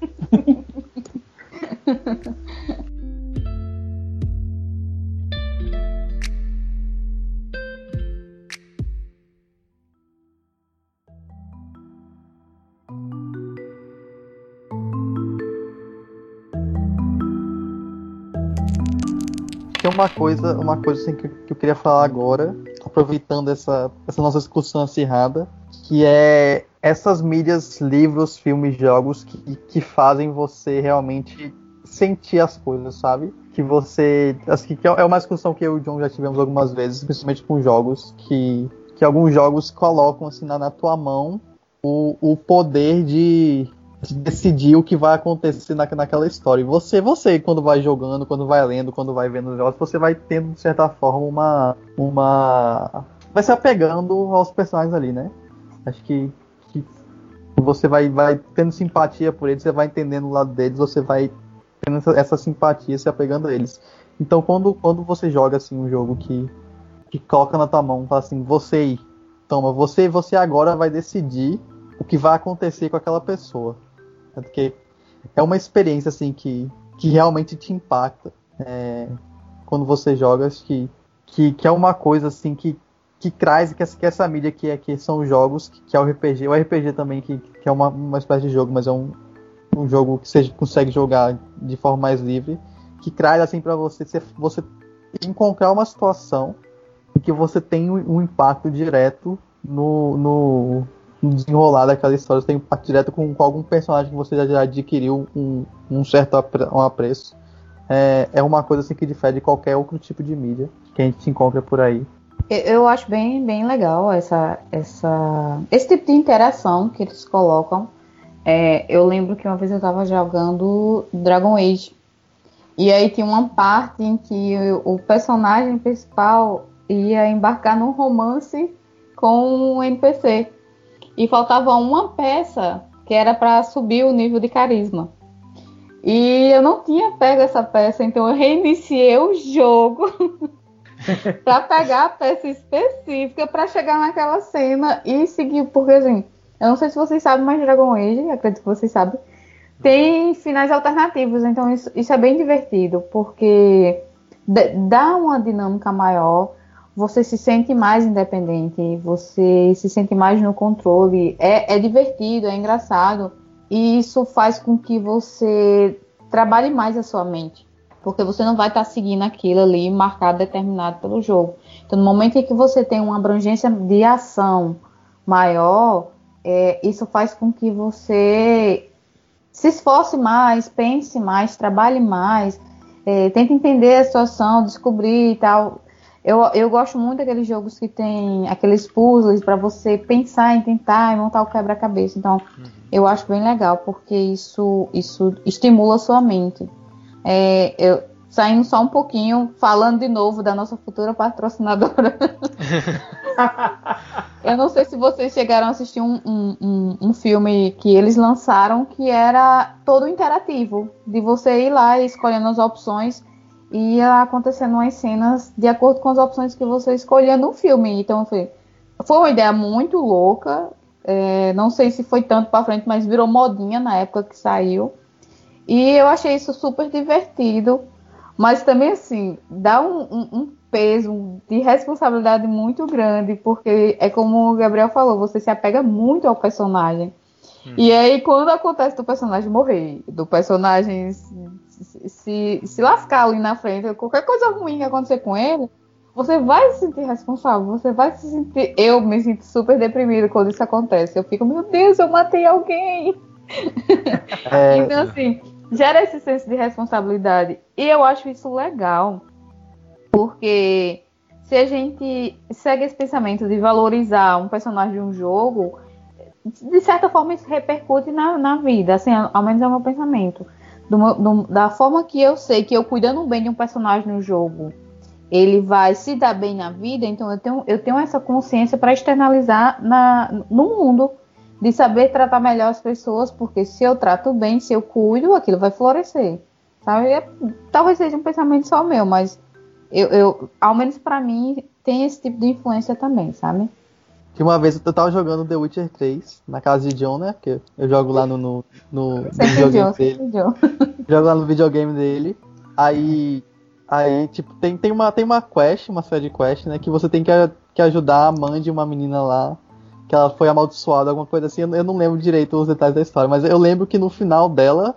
Tem uma coisa, uma coisa assim que, que eu queria falar agora, aproveitando essa, essa nossa discussão acirrada, que é essas mídias, livros, filmes, jogos que, que fazem você realmente sentir as coisas, sabe? Que você. Assim, que é uma discussão que eu e o John já tivemos algumas vezes, principalmente com jogos, que, que alguns jogos colocam assim na, na tua mão o, o poder de, decidir o que vai acontecer na, naquela história. E você, você, quando vai jogando, quando vai lendo, quando vai vendo os jogos, você vai tendo, de certa forma, uma. uma. Vai se apegando aos personagens ali, né? Acho que você vai, vai tendo simpatia por eles, você vai entendendo o lado deles, você vai tendo essa, essa simpatia, se apegando a eles. Então quando, quando você joga assim um jogo que, que coloca na tua mão, fala assim, você toma, você você agora vai decidir o que vai acontecer com aquela pessoa. Porque é uma experiência assim que, que realmente te impacta é, quando você joga, acho que, que, que é uma coisa assim que, que traz que essa, que essa mídia que, é, que são jogos, que, que é o RPG, o RPG também, que, que é uma, uma espécie de jogo, mas é um, um jogo que você consegue jogar de forma mais livre, que traz assim para você, você, encontrar uma situação em que você tem um, um impacto direto no, no, desenrolar daquela história, você tem impacto direto com, com, algum personagem que você já adquiriu um, um certo apre, um apreço. É, é uma coisa assim que difere de qualquer outro tipo de mídia que a gente encontra por aí. Eu acho bem, bem legal essa, essa, esse tipo de interação que eles colocam. É, eu lembro que uma vez eu estava jogando Dragon Age. E aí tinha uma parte em que o personagem principal ia embarcar num romance com um NPC e faltava uma peça que era para subir o nível de carisma. E eu não tinha pego essa peça, então eu reiniciei o jogo para pegar a peça específica para chegar naquela cena e seguir, porque assim, eu não sei se vocês sabem, mas Dragon Age, acredito que vocês sabem, tem finais alternativos, então isso, isso é bem divertido, porque dá uma dinâmica maior você se sente mais independente, você se sente mais no controle. É, é divertido, é engraçado. E isso faz com que você trabalhe mais a sua mente. Porque você não vai estar tá seguindo aquilo ali marcado, determinado pelo jogo. Então, no momento em que você tem uma abrangência de ação maior, é, isso faz com que você se esforce mais, pense mais, trabalhe mais, é, tente entender a situação, descobrir e tal. Eu, eu gosto muito daqueles jogos que tem aqueles puzzles para você pensar em tentar e montar o quebra-cabeça. Então, uhum. eu acho bem legal, porque isso, isso estimula a sua mente. É, eu, saindo só um pouquinho, falando de novo da nossa futura patrocinadora. eu não sei se vocês chegaram a assistir um, um, um, um, filme que eles lançaram que era todo interativo, de você ir lá escolhendo as opções ia acontecendo umas cenas de acordo com as opções que você escolhia no filme. Então foi, foi uma ideia muito louca. É, não sei se foi tanto para frente, mas virou modinha na época que saiu. E eu achei isso super divertido. Mas também, assim, dá um, um, um peso de responsabilidade muito grande, porque é como o Gabriel falou, você se apega muito ao personagem. Hum. E aí, quando acontece do personagem morrer, do personagem se, se lascar ali na frente, qualquer coisa ruim que acontecer com ele, você vai se sentir responsável, você vai se sentir. Eu me sinto super deprimida quando isso acontece. Eu fico, meu Deus, eu matei alguém. É... então, assim, gera esse senso de responsabilidade. E eu acho isso legal. porque se a gente segue esse pensamento de valorizar um personagem de um jogo, de certa forma isso repercute na, na vida, assim, ao menos é o meu pensamento. Do, do, da forma que eu sei que eu cuidando bem de um personagem no jogo, ele vai se dar bem na vida, então eu tenho, eu tenho essa consciência para externalizar na, no mundo, de saber tratar melhor as pessoas, porque se eu trato bem, se eu cuido, aquilo vai florescer. Sabe? É, talvez seja um pensamento só meu, mas eu, eu ao menos para mim, tem esse tipo de influência também, sabe? Que uma vez eu tava jogando The Witcher 3 na casa de John, né? Porque eu jogo lá no, no, no, videogame dele. Jogo lá no videogame dele. Aí. Aí, tipo, tem, tem, uma, tem uma quest, uma série de quest, né? Que você tem que, que ajudar a mãe de uma menina lá. Que ela foi amaldiçoada, alguma coisa assim. Eu, não lembro direito os detalhes da história, mas eu lembro que no final dela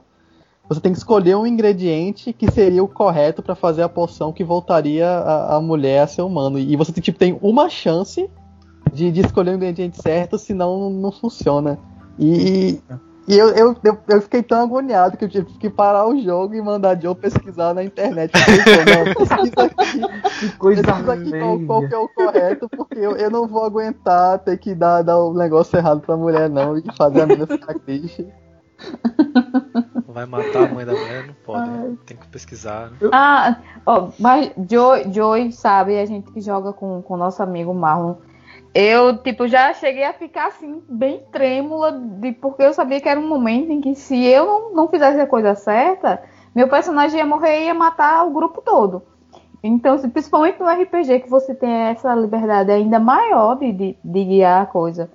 você tem que escolher um ingrediente que seria o correto para fazer a poção que voltaria a, a, mulher a ser humano. E você tipo, tem uma chance de, de escolher o ingrediente certo, senão não funciona. E, e eu, eu, eu, eu, fiquei tão agoniado que eu tive que parar o jogo e mandar Joe pesquisar na internet. Pesquisa aqui, que coisa pesquisa aqui qual, qual, que é o correto, porque eu, eu não vou aguentar ter que dar, dar o negócio errado pra mulher, não, e fazer a menina ficar triste. Vai matar a mãe da mulher? Não pode, né? Tem que pesquisar. Né? Ah, ó, mas Joy, Joy sabe, a gente que joga com o nosso amigo Marlon eu, tipo, já cheguei a ficar assim, bem trêmula, de, porque eu sabia que era um momento em que se eu não, não fizesse a coisa certa, meu personagem ia morrer e ia matar o grupo todo. Então, principalmente no RPG, que você tem essa liberdade ainda maior de, de, de guiar a coisa.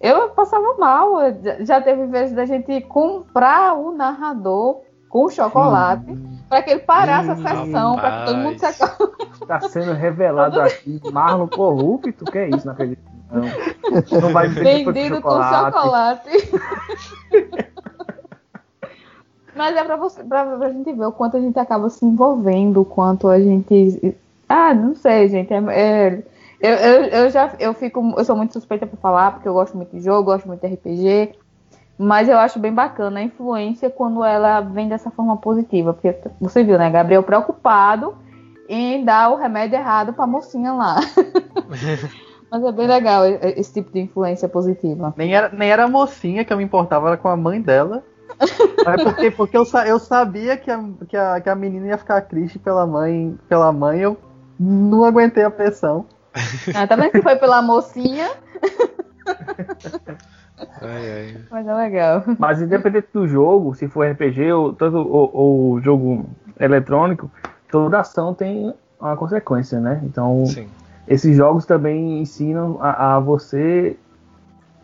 Eu passava mal, já teve vezes da gente comprar o narrador com chocolate para que ele parasse a sessão, para que todo mundo se Está sendo revelado aqui Marlon corrupto, que é isso, não acredito. Não, não vai Vendido com chocolate. Mas é para você, pra, pra gente ver o quanto a gente acaba se envolvendo, o quanto a gente. Ah, não sei, gente. É, é, eu, eu, eu já eu fico. Eu sou muito suspeita para falar, porque eu gosto muito de jogo, gosto muito de RPG. Mas eu acho bem bacana a influência quando ela vem dessa forma positiva. Porque você viu, né? Gabriel preocupado em dar o remédio errado pra mocinha lá. Mas é bem legal esse tipo de influência positiva. Nem era, nem era a mocinha que eu me importava, era com a mãe dela. é porque, porque eu, eu sabia que a, que, a, que a menina ia ficar triste pela mãe, pela mãe, eu não aguentei a pressão. Ah, tá vendo que foi pela mocinha? Ai, ai. Mas é legal. Mas independente do jogo, se for RPG ou tanto o, jogo eletrônico, toda ação tem uma consequência, né? Então, Sim. esses jogos também ensinam a, a você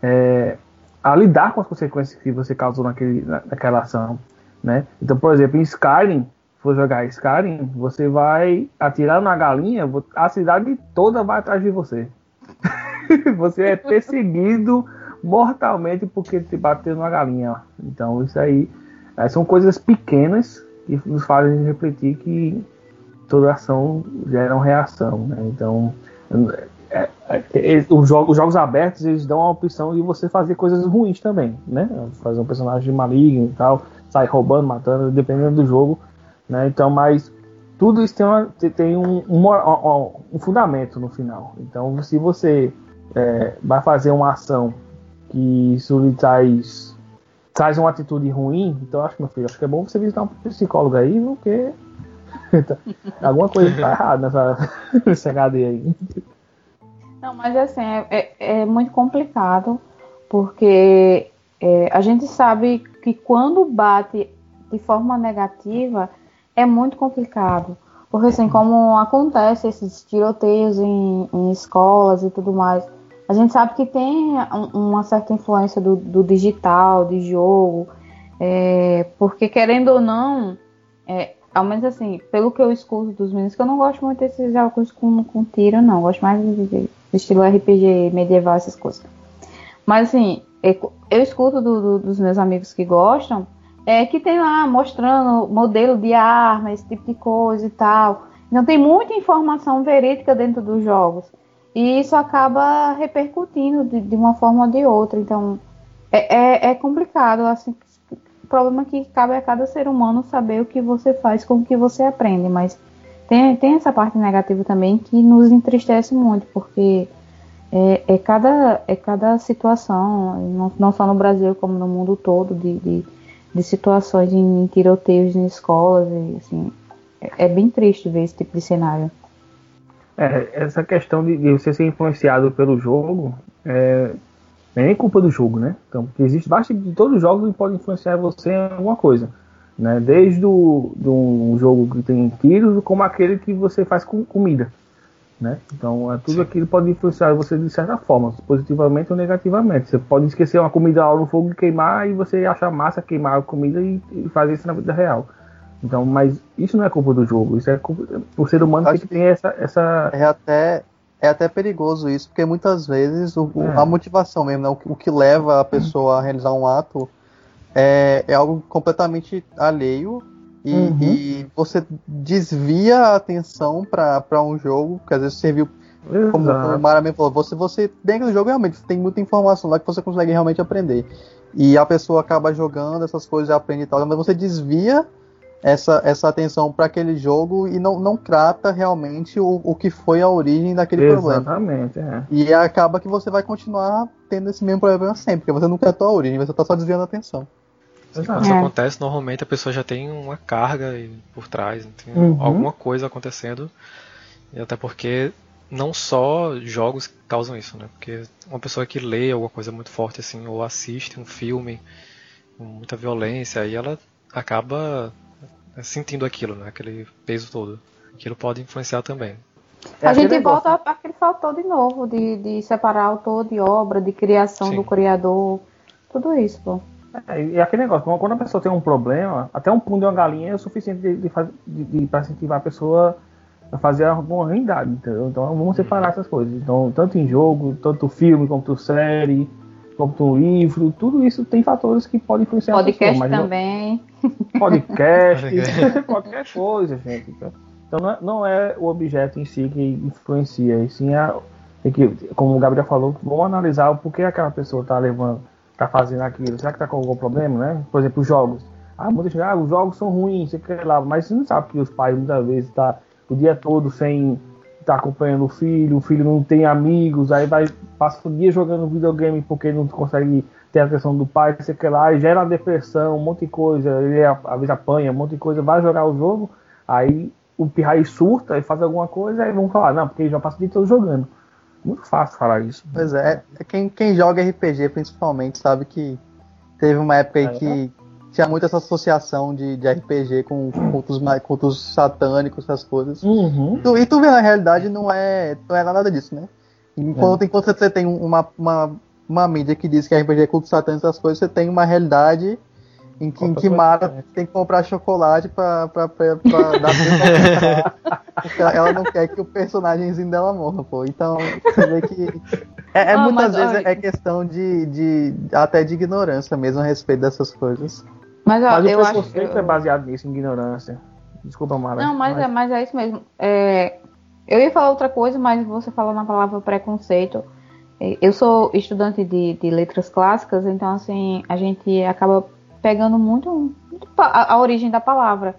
é, a lidar com as consequências que você causou naquele, naquela ação, né? Então, por exemplo, em Skyrim, se for jogar Skyrim, você vai atirar na galinha, a cidade toda vai atrás de você. você é perseguido mortalmente porque te bateu numa galinha. Então isso aí é, são coisas pequenas que nos fazem refletir que toda ação gera uma reação. Né? Então é, é, os, jogos, os, jogos, abertos eles dão a opção de você fazer coisas ruins também, né? Fazer um personagem maligno e tal, sair roubando, matando, dependendo do jogo, né? Então, mas tudo isso tem, uma, tem um, um, um, fundamento no final. Então, se você é, vai fazer uma ação que isso lhe traz, traz uma atitude ruim, então acho que, meu filho, acho que é bom você visitar um psicólogo aí, porque alguma coisa está errada nessa, nessa HD aí. Não, mas assim, é, é, é muito complicado, porque é, a gente sabe que quando bate de forma negativa, é muito complicado. Porque assim, como acontece esses tiroteios em, em escolas e tudo mais, a gente sabe que tem uma certa influência do, do digital, de jogo, é, porque querendo ou não, é, ao menos assim, pelo que eu escuto dos meninos, que eu não gosto muito desses jogos com, com tiro, não, gosto mais de, estilo RPG medieval, essas coisas. Mas assim, é, eu escuto do, do, dos meus amigos que gostam, é que tem lá mostrando modelo de arma, esse tipo de coisa e tal. Então tem muita informação verídica dentro dos jogos. E isso acaba repercutindo de, de uma forma ou de outra. Então, é, é, é, complicado. Assim, o problema é que cabe a cada ser humano saber o que você faz com o que você aprende. Mas tem, tem essa parte negativa também que nos entristece muito, porque é, é cada, é cada situação, não, não só no Brasil como no mundo todo, de, de, de situações em, tiroteios em escolas, e, assim, é, é, bem triste ver esse tipo de cenário. É, essa questão de, de você ser influenciado pelo jogo é, é nem culpa do jogo, né? Então, existe bastante de todos os jogos que podem influenciar você em alguma coisa. Né? Desde o, do um jogo que tem tiros, como aquele que você faz com comida. Né? Então, é, tudo Sim. aquilo pode influenciar você de certa forma, positivamente ou negativamente. Você pode esquecer uma comida lá no fogo e queimar, e você achar massa queimar a comida e, e fazer isso na vida real. Então, mas isso não é culpa do jogo, isso é culpa do ser humano que tem essa, essa. É até, é até perigoso isso, porque muitas vezes o, é. a motivação mesmo, né, o, o, que leva a pessoa a realizar um ato é, é algo completamente alheio e, uhum. e você desvia a atenção para um jogo que às vezes serviu como, como o Mara falou, você, você dentro do jogo realmente tem muita informação lá que você consegue realmente aprender. E a pessoa acaba jogando essas coisas e aprende e tal, mas você desvia essa, essa atenção para aquele jogo e não, não trata realmente o, o que foi a origem daquele Exatamente, problema. É. E acaba que você vai continuar tendo esse mesmo problema sempre, porque você não tratou a origem, você está só desviando a atenção. quando isso é. acontece, normalmente a pessoa já tem uma carga por trás, tem uhum. alguma coisa acontecendo. E até porque não só jogos causam isso, né? Porque uma pessoa que lê alguma coisa muito forte assim, ou assiste um filme com muita violência, aí ela acaba sentindo aquilo, né? Aquele peso todo. Aquilo pode influenciar também. É a gente volta para aquele fator de novo, de, de separar autor de obra, de criação Sim. do criador, tudo isso, pô. É, e aquele negócio, quando a pessoa tem um problema, até um pum de uma galinha é o suficiente de, de, de, de para incentivar a pessoa a fazer alguma realidade, entendeu? Então vamos separar essas coisas. Então, tanto em jogo, tanto filme, quanto série, um livro, tudo isso tem fatores que podem influenciar Podcast a pessoa, também. Podcast, qualquer coisa, gente. Então não é, não é, o objeto em si que influencia, e sim a, que, como o Gabriel falou, vamos analisar o porquê aquela pessoa está levando, está fazendo aquilo. Será que está com algum problema, né? Por exemplo, os jogos. Ah, muita gente, ah, os jogos são ruins, você quer lá, mas você não sabe que os pais muitas vezes estão tá o dia todo sem tá acompanhando o filho, o filho não tem amigos, aí vai passa o dia jogando videogame porque não consegue ter a atenção do pai, sei que lá, e gera depressão, um monte de coisa, ele às vezes apanha, um monte de coisa, vai jogar o jogo, aí o pirraí surta e faz alguma coisa, aí vão falar, não, porque ele já passa o dia todo jogando. Muito fácil falar isso. Pois é, é quem, quem joga RPG principalmente sabe que teve uma época aí é, que tinha muito essa associação de, de RPG com cultos, cultos satânicos, essas coisas. Uhum. Tu, e tu vê, na realidade, não é, não é nada disso, né? Enquanto, é. enquanto você tem uma, uma, uma mídia que diz que RPG é culto satânico, essas coisas, você tem uma realidade em que, em que Mara tem que comprar chocolate pra, pra, pra, pra dar pra ela não quer que o personagemzinho dela morra, pô. Então, você vê que. É, é muitas vezes olha... é questão de, de. até de ignorância mesmo a respeito dessas coisas. Mas, ó, mas eu acho que é baseado nisso, em ignorância. Desculpa, Mara. Não, mas, mas... É, mas é isso mesmo. É, eu ia falar outra coisa, mas você falou na palavra preconceito. É, eu sou estudante de, de letras clássicas, então assim, a gente acaba pegando muito, muito a, a, origem da palavra.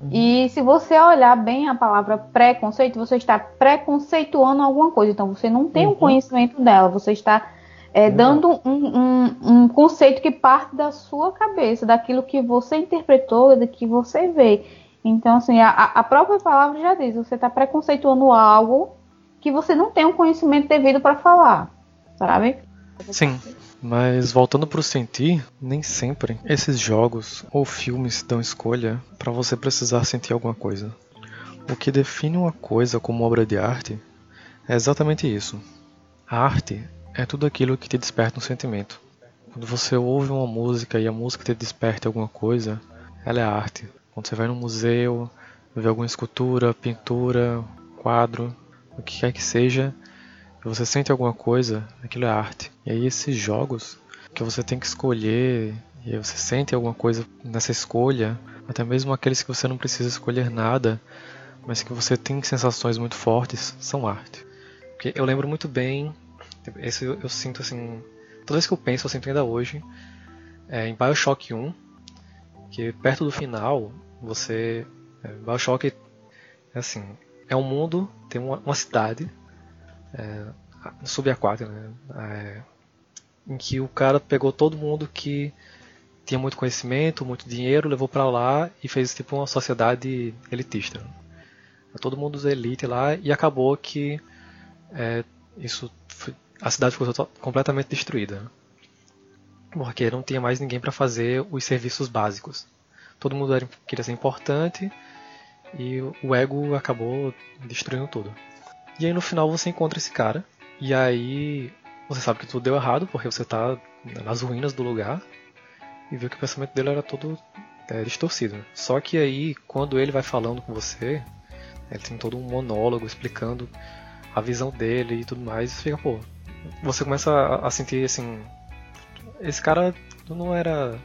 Uhum. E se você olhar bem a palavra preconceito, você está preconceituando alguma coisa. Então você não tem uhum. um conhecimento dela, você está é, dando um, um, um, conceito que parte da sua cabeça, daquilo que você interpretou, do que você vê. Então, assim, a, a própria palavra já diz, você está preconceituando algo que você não tem um conhecimento devido para falar, sabe? Sim, mas voltando para o sentir, nem sempre esses jogos ou filmes dão escolha para você precisar sentir alguma coisa. O que define uma coisa como obra de arte é exatamente isso. A arte é tudo aquilo que te desperta um sentimento. Quando você ouve uma música e a música te desperta alguma coisa, ela é arte. Quando você vai no museu, vê alguma escultura, pintura, quadro, o que quer que seja, e você sente alguma coisa, aquilo é arte. E aí esses jogos que você tem que escolher e você sente alguma coisa nessa escolha, até mesmo aqueles que você não precisa escolher nada, mas que você tem sensações muito fortes, são arte. Porque eu lembro muito bem esse eu, eu, sinto assim. Toda vez que eu penso, eu sinto ainda hoje. É, em Bioshock 1, que perto do final, você. É, Bioshock É assim, é um mundo, tem uma, uma cidade é, subaquática, né? É, em que o cara pegou todo mundo que tinha muito conhecimento, muito dinheiro, levou para lá e fez tipo uma sociedade elitista. Né? Todo mundo da elite lá e acabou que é, isso foi, a cidade ficou completamente destruída. Porque não tinha mais ninguém para fazer os serviços básicos. Todo mundo era, queria ser importante e o ego acabou destruindo tudo. E aí no final você encontra esse cara e aí você sabe que tudo deu errado porque você tá nas ruínas do lugar e vê que o pensamento dele era todo é, distorcido. Só que aí, quando ele vai falando com você, ele tem todo um monólogo explicando a visão dele e tudo mais, e fica, pô, você começa a, a sentir assim, esse cara não era,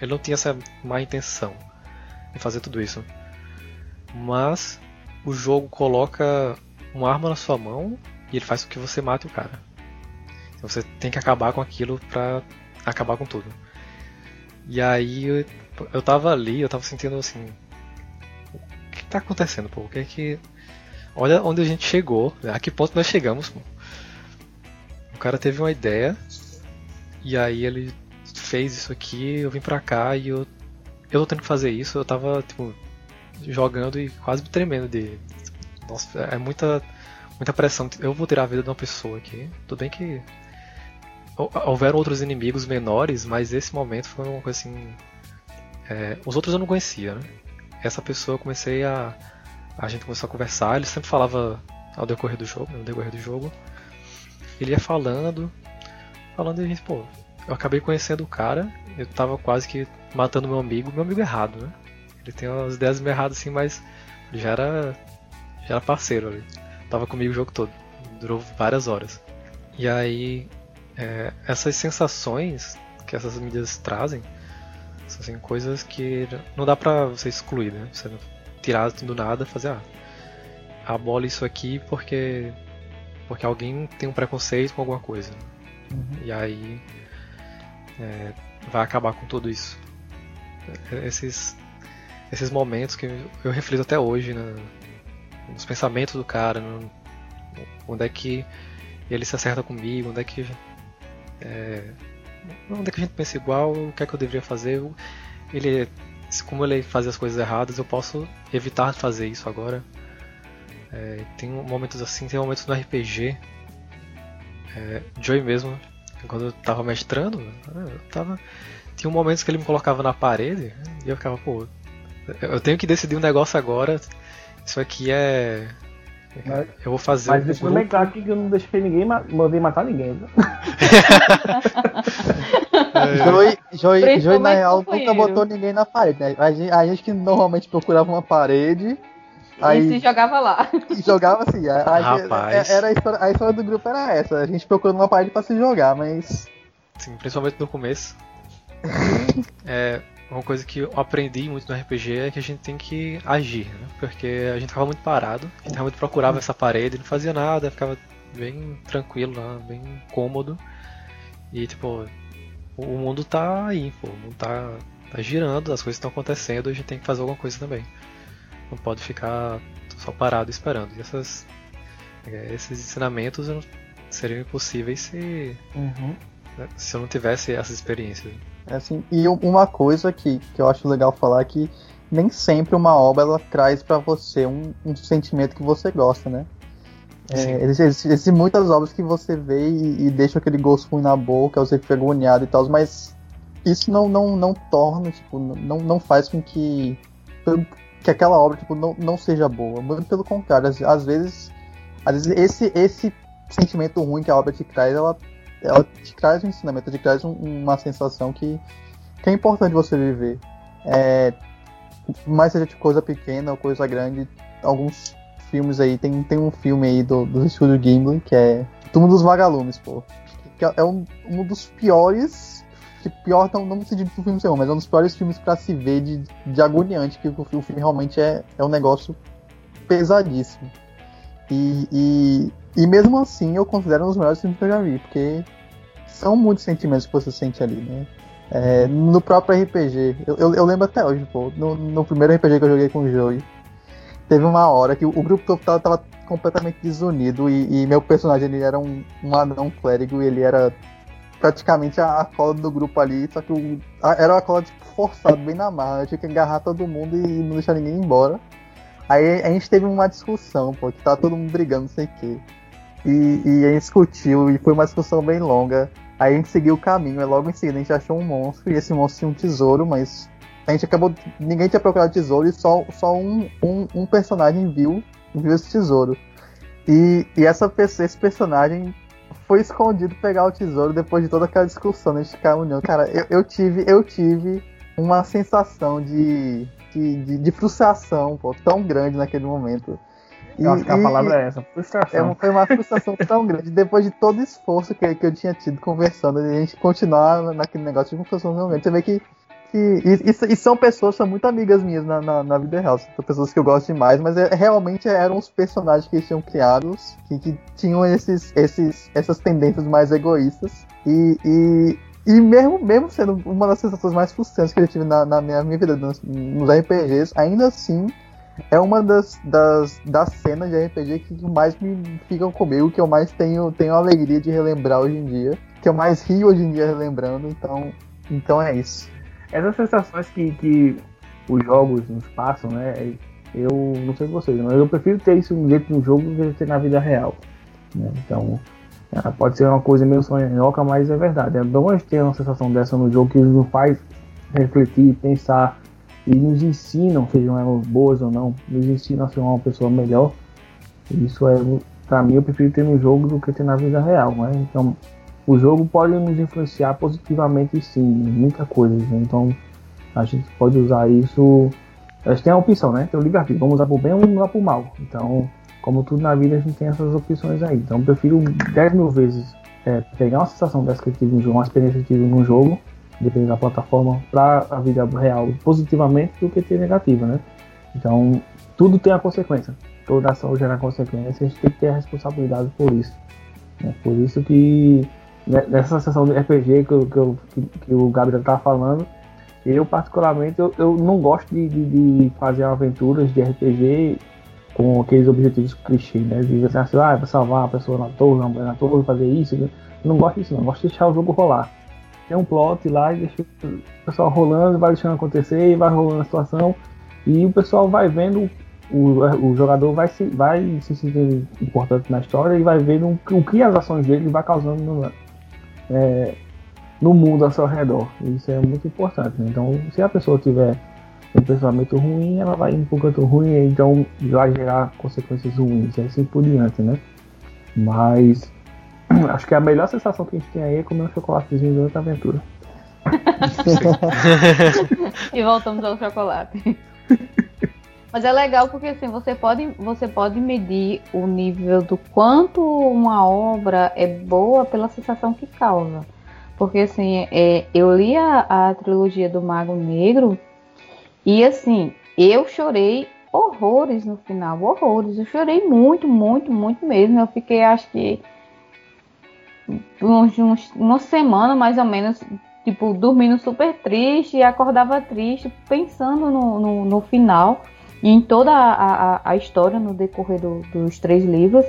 ele não tinha essa má intenção em fazer tudo isso. Mas o jogo coloca uma arma na sua mão e ele faz com que você mate o cara. Então você tem que acabar com aquilo pra acabar com tudo. E aí eu, eu tava ali, eu tava sentindo assim. O que tá acontecendo, pô? O que é que. Olha onde a gente chegou, a que ponto nós chegamos, pô. Cara teve uma ideia, e aí ele fez isso aqui, eu vim pra cá e eu. Eu tendo que fazer isso, eu tava, tipo, jogando e quase me tremendo de. Nossa, é muita. Muita pressão. Eu vou tirar a vida de uma pessoa aqui. Tudo bem que houveram outros inimigos menores, mas esse momento foi uma coisa assim. É, os outros eu não conhecia, né? Essa pessoa eu comecei a. A gente começou a conversar, ele sempre falava ao decorrer do jogo, no decorrer do jogo. Ele ia falando, falando e a gente, pô, eu acabei conhecendo o cara, eu tava quase que matando meu amigo, meu amigo errado, né? Ele tem umas ideias meio erradas assim, mas já era. já era parceiro ali. Tava comigo o jogo todo. Durou várias horas. E aí é, essas sensações que essas mídias trazem são assim, coisas que não dá pra você excluir, né? Você tirar do nada fazer, ah, abole isso aqui porque porque alguém tem um preconceito com alguma coisa. Uhum. E aí é, vai acabar com tudo isso. É, esses, esses momentos que eu reflito até hoje né, nos pensamentos do cara, no, onde é que ele se acerta comigo, onde é que é, onde é que a gente pensa igual, o que é que eu deveria fazer. Ele, como ele faz as coisas erradas, eu posso evitar fazer isso agora. É, tem momentos assim, tem momentos no RPG. É, Joey mesmo, quando eu tava mestrando, eu tava. Tinha momentos que ele me colocava na parede e eu ficava, pô, eu tenho que decidir um negócio agora. Isso aqui é mas, eu vou fazer Mas deixa bem claro que eu não deixei ninguém mandei matar ninguém. Joey, Joey, Joey na real nunca botou ninguém na parede, né? A gente, a gente que normalmente procurava uma parede. Aí, e se jogava lá. E jogava assim. A, a Rapaz. Era a, história, a história do grupo era essa. A gente procurando uma parede pra se jogar, mas. Sim, principalmente no começo. é, uma coisa que eu aprendi muito no RPG é que a gente tem que agir, né? Porque a gente ficava muito parado, a gente realmente procurava essa parede, não fazia nada, ficava bem tranquilo lá, bem cômodo. E tipo, o mundo tá aí, pô, o mundo tá, tá girando, as coisas estão acontecendo, a gente tem que fazer alguma coisa também. Não pode ficar só parado esperando. E essas, é, esses ensinamentos seriam impossíveis se, uhum. Né, se eu não tivesse essas experiências. É assim, e uma coisa que, que eu acho legal falar é que nem sempre uma obra ela traz para você um, um, sentimento que você gosta, né? É, existem, existem muitas obras que você vê e, e, deixa aquele gosto ruim na boca, você fica agoniado e tal, mas isso não, não, não torna, tipo, não, não faz com que, que aquela obra tipo, não, não seja boa. Muito pelo contrário, às, às vezes, às vezes esse, esse sentimento ruim que a obra te traz, ela ela te traz um ensinamento, te traz um, uma sensação que, que é importante você viver. É, mais seja de coisa pequena ou coisa grande, alguns filmes aí, tem, tem um filme aí do, do estúdio Gimli, que é Túmulo dos Vagalumes, pô. Que é um, um dos piores, que pior não, não no sentido do filme ser mas é um dos piores filmes para se ver de, de agoniante, que o, o filme realmente é, é um negócio pesadíssimo. E, e, e mesmo assim eu considero um dos melhores filmes que eu já vi, porque são muitos sentimentos que você sente ali, né? É, no próprio RPG, eu, eu, eu, lembro até hoje, pô, no, no, primeiro RPG que eu joguei com o Joey, teve uma hora que o, o grupo todo tava, tava completamente desunido e, e, meu personagem ele era um, um anão clérigo e ele era praticamente a, a cola do grupo ali, só que o, a, era uma cola tipo, forçada, bem na marra. Tinha que agarrar todo mundo e não deixar ninguém embora. Aí a gente teve uma discussão, pô, que tava todo mundo brigando, não sei o quê. E, e a gente discutiu, e foi uma discussão bem longa. Aí a gente seguiu o caminho, e logo em seguida a gente achou um monstro, e esse monstro tinha um tesouro, mas a gente acabou. Ninguém tinha procurado tesouro e só, só um, um, um personagem viu, viu esse tesouro. E, e essa, esse personagem foi escondido pegar o tesouro depois de toda aquela discussão né, união. Cara, eu, eu, tive, eu tive uma sensação de, de, de, de frustração pô, tão grande naquele momento. E, eu acho que a palavra é essa, frustração. É, foi uma frustração tão grande. Depois de todo o esforço que, que eu tinha tido conversando, a gente continuar naquele negócio de frustração realmente. Você vê que que. E, e, e, são pessoas, são muito amigas minhas na, na, na, vida real. São pessoas que eu gosto demais, mas é, realmente eram os personagens que eles tinham criados, que, que tinham esses, esses, essas tendências mais egoístas. E, e, e mesmo, mesmo sendo uma das sensações mais frustrantes que eu tive na, na minha, minha vida nos, nos RPGs, ainda assim é uma das, das, das cenas de RPG que mais me ficam comigo, que eu mais tenho, tenho alegria de relembrar hoje em dia, que eu mais rio hoje em dia relembrando, então, então é isso essas sensações que, que os jogos nos passam, né? Eu não sei vocês, mas eu prefiro ter isso dentro do jogo do que ter na vida real. Né? Então, é, pode ser uma coisa meio sonhoca, mas é verdade. É bom a gente ter uma sensação dessa no jogo que nos faz refletir, pensar e nos ensinam, sejam elas boas ou não, nos ensinam a ser uma pessoa melhor. Isso é, para mim, eu prefiro ter no jogo do que ter na vida real. Né? Então, o jogo pode nos influenciar positivamente sim, muita coisa. Né? Então a gente pode usar isso. A gente tem a opção, né? Tem o livre-arbítrio. Vamos usar pro bem ou vamos usar pro mal. Então, como tudo na vida, a gente tem essas opções aí. Então eu prefiro 10 mil vezes é, pegar uma sensação dessa que eu tive jogo, uma experiência que eu tive no jogo, dependendo da plataforma, para a vida real positivamente do que ter negativa, né? Então, tudo tem a consequência. Toda ação gera consequência, a gente tem que ter a responsabilidade por isso. É por isso que nessa sessão de RPG que, que, que, que o Gabriel estava falando, eu particularmente eu, eu não gosto de, de, de, fazer aventuras de RPG com aqueles objetivos clichês, né? De dizer assim, ah, salvar a pessoa na torre, na, na torre, fazer isso. Eu não gosto disso, não. Eu gosto de deixar o jogo rolar. Tem um plot lá e deixa o pessoal rolando, vai deixando acontecer, vai rolando a situação. E o pessoal vai vendo, o, o jogador vai se, vai se sentindo importante na história e vai vendo o que as ações dele vai causando no, é, no mundo ao seu redor. Isso é muito importante. Né? Então, se a pessoa tiver um pensamento ruim, ela vai ir para um canto ruim, então vai gerar consequências ruins, e assim por diante, né? Mas acho que a melhor sensação que a gente tem aí é comer um chocolatezinho durante a aventura. e voltamos ao chocolate. Mas é legal porque assim, você pode, você pode medir o nível do quanto uma obra é boa pela sensação que causa. Porque assim, é, eu li a, a trilogia do Mago Negro e assim, eu chorei horrores no final, horrores. Eu chorei muito, muito, muito mesmo. Eu fiquei, acho que, uns, uns, uma semana mais ou menos, tipo, dormindo super triste e acordava triste, pensando no, no, no final em toda a, a, a história no decorrer do, dos três livros.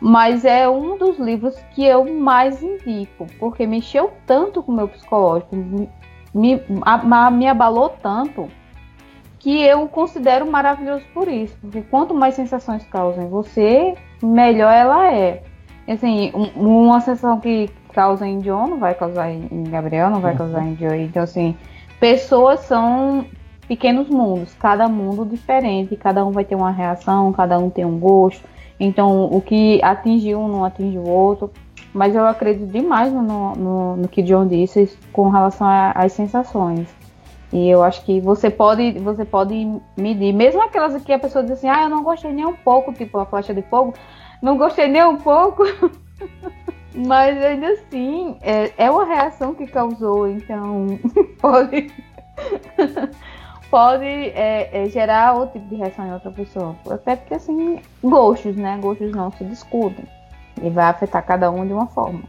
Mas é um dos livros que eu mais indico, porque mexeu tanto com o meu psicológico, me, a, me abalou tanto, que eu considero maravilhoso por isso. Porque quanto mais sensações causa em você, melhor ela é. Assim, um, uma sensação que causa em John não vai causar em Gabriel, não vai uhum. causar em Joey. Então, assim, pessoas são pequenos mundos, cada mundo diferente, cada um vai ter uma reação, cada um tem um gosto. Então, o que atinge um não atinge o outro. Mas eu acredito demais no, no, no que John disse com relação às sensações. E eu acho que você pode, você pode medir, mesmo aquelas que a pessoa diz assim, ah, eu não gostei nem um pouco, tipo a flecha de fogo, não gostei nem um pouco. Mas ainda assim, é, é uma reação que causou, então pode pode é, é, gerar outro tipo de reação em outra pessoa. Até porque, assim, gostos, né? Gostos não se discutem. E vai afetar cada um de uma forma.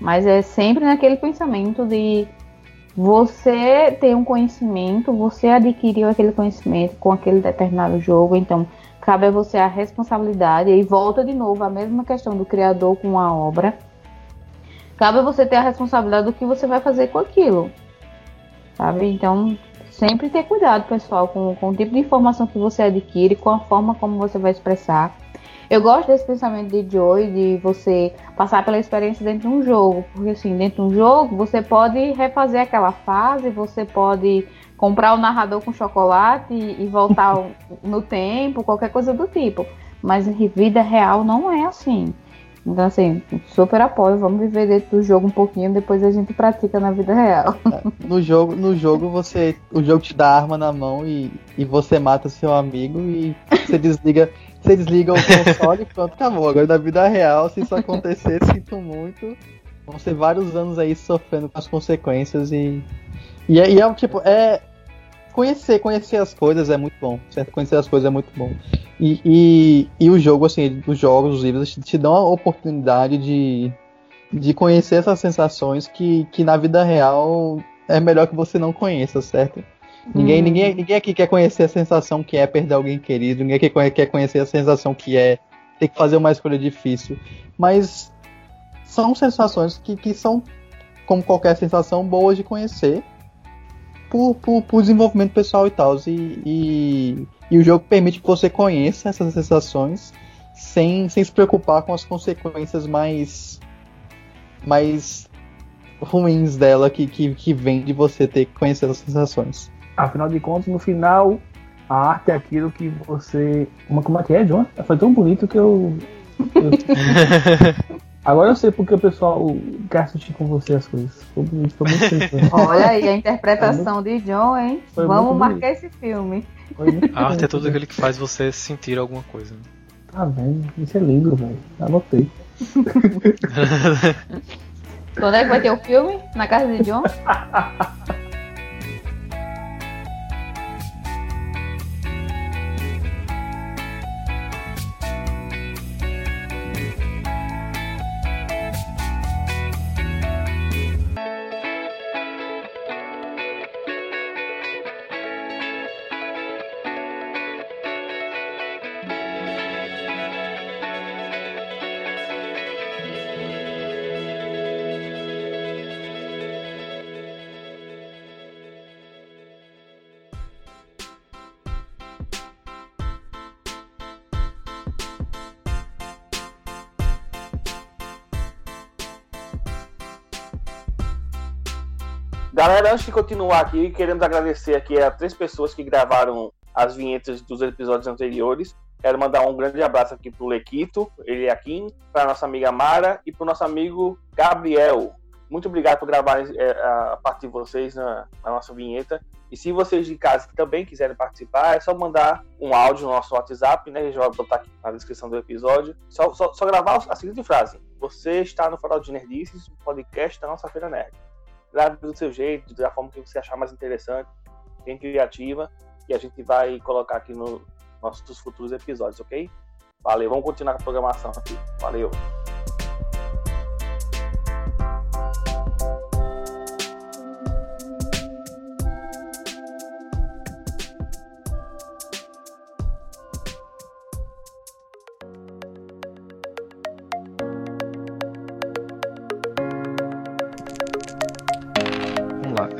Mas é sempre naquele pensamento de, você tem um conhecimento, você adquiriu aquele conhecimento com aquele determinado jogo, então cabe a você a responsabilidade e volta de novo a mesma questão do criador com a obra. Cabe a você ter a responsabilidade do que você vai fazer com aquilo. Sabe? Então, sempre ter cuidado, pessoal, com, com o tipo de informação que você adquire, com a forma como você vai expressar. Eu gosto desse pensamento de Joy, de você passar pela experiência dentro de um jogo, porque assim, dentro de um jogo você pode refazer aquela fase, você pode comprar o narrador com chocolate e, e voltar no tempo, qualquer coisa do tipo. Mas em vida real não é assim. Então, assim, super apoio. Vamos viver dentro do jogo um pouquinho, depois a gente pratica na vida real. É, no jogo, no jogo você. O jogo te dá arma na mão e, e você mata seu amigo e você desliga. Você desliga o console e pronto, acabou. Agora na vida real, se isso acontecer, sinto muito. Vão ser vários anos aí sofrendo com as consequências e. E é, e é tipo, é. Conhecer, conhecer as coisas é muito bom. Certo? Conhecer as coisas é muito bom. E, e, e o jogo, assim, os jogos, os livros, te, te dão a oportunidade de, de conhecer essas sensações que, que na vida real é melhor que você não conheça, certo? Ninguém, hum. ninguém, ninguém aqui quer conhecer a sensação que é perder alguém querido, ninguém aqui quer conhecer a sensação que é ter que fazer uma escolha difícil. Mas são sensações que, que são, como qualquer sensação, boas de conhecer por, por, por desenvolvimento pessoal e tal. E, e, e, o jogo permite que você conheça essas sensações sem, sem se preocupar com as consequências mais, mais ruins dela que, que, que vem de você ter que conhecer essas sensações. Afinal de contas, no final, a arte é aquilo que você. Como é que é, John? Foi tão bonito que eu. eu... Agora eu sei porque o pessoal quer assistir com você as coisas. Foi, foi muito Olha aí a interpretação de John, hein? Foi Vamos marcar esse filme. A arte é tudo aquele que faz você sentir alguma coisa. Né? Tá vendo? Isso é lindo, velho. Anotei. Quando é que vai ter o filme? Na casa de John? Galera, antes de continuar aqui, queremos agradecer aqui a três pessoas que gravaram as vinhetas dos episódios anteriores. Quero mandar um grande abraço aqui pro Lequito, ele é aqui, para nossa amiga Mara e pro nosso amigo Gabriel. Muito obrigado por gravar é, a parte de vocês na, na, nossa vinheta. E se vocês de casa também quiserem participar, é só mandar um áudio no nosso WhatsApp, né? A gente vai botar aqui na descrição do episódio. Só, só, só gravar a seguinte frase: Você está no Farol de Nerdices, podcast da nossa Feira Nerd grave do seu jeito, da forma que você achar mais interessante, bem criativa, e a gente vai colocar aqui nos nossos futuros episódios, ok? Valeu, vamos continuar com a programação aqui. Valeu!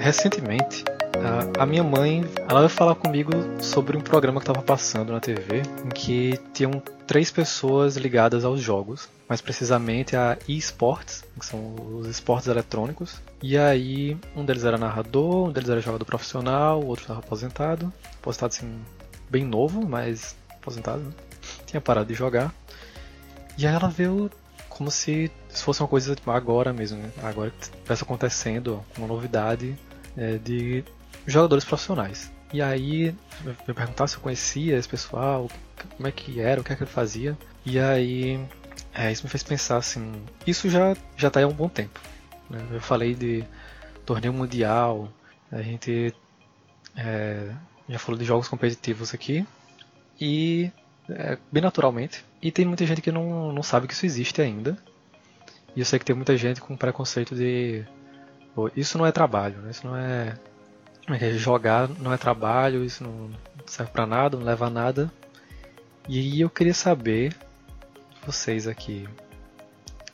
Recentemente, a, a, minha mãe, ela veio falar comigo sobre um programa que estava passando na TV, em que tinham três pessoas ligadas aos jogos, mais precisamente a eSports, que são os esportes eletrônicos. E aí, um deles era narrador, um deles era jogador profissional, o outro estava aposentado, aposentado assim, bem novo, mas aposentado, né? tinha parado de jogar. E aí ela veio como se isso fosse uma coisa agora mesmo, né? agora que estivesse acontecendo, uma novidade é, de jogadores profissionais. E aí me perguntar se eu conhecia esse pessoal, como é que era, o que é que ele fazia. E aí é, isso me fez pensar assim, isso já já aí há um bom tempo. Né? Eu falei de torneio mundial, a gente é, já falou de jogos competitivos aqui e é, bem naturalmente. E tem muita gente que não, não sabe que isso existe ainda. E eu sei que tem muita gente com preconceito de Pô, isso não é trabalho, né? Isso não é. é jogar não é trabalho, isso não serve para nada, não leva a nada. E eu queria saber vocês aqui.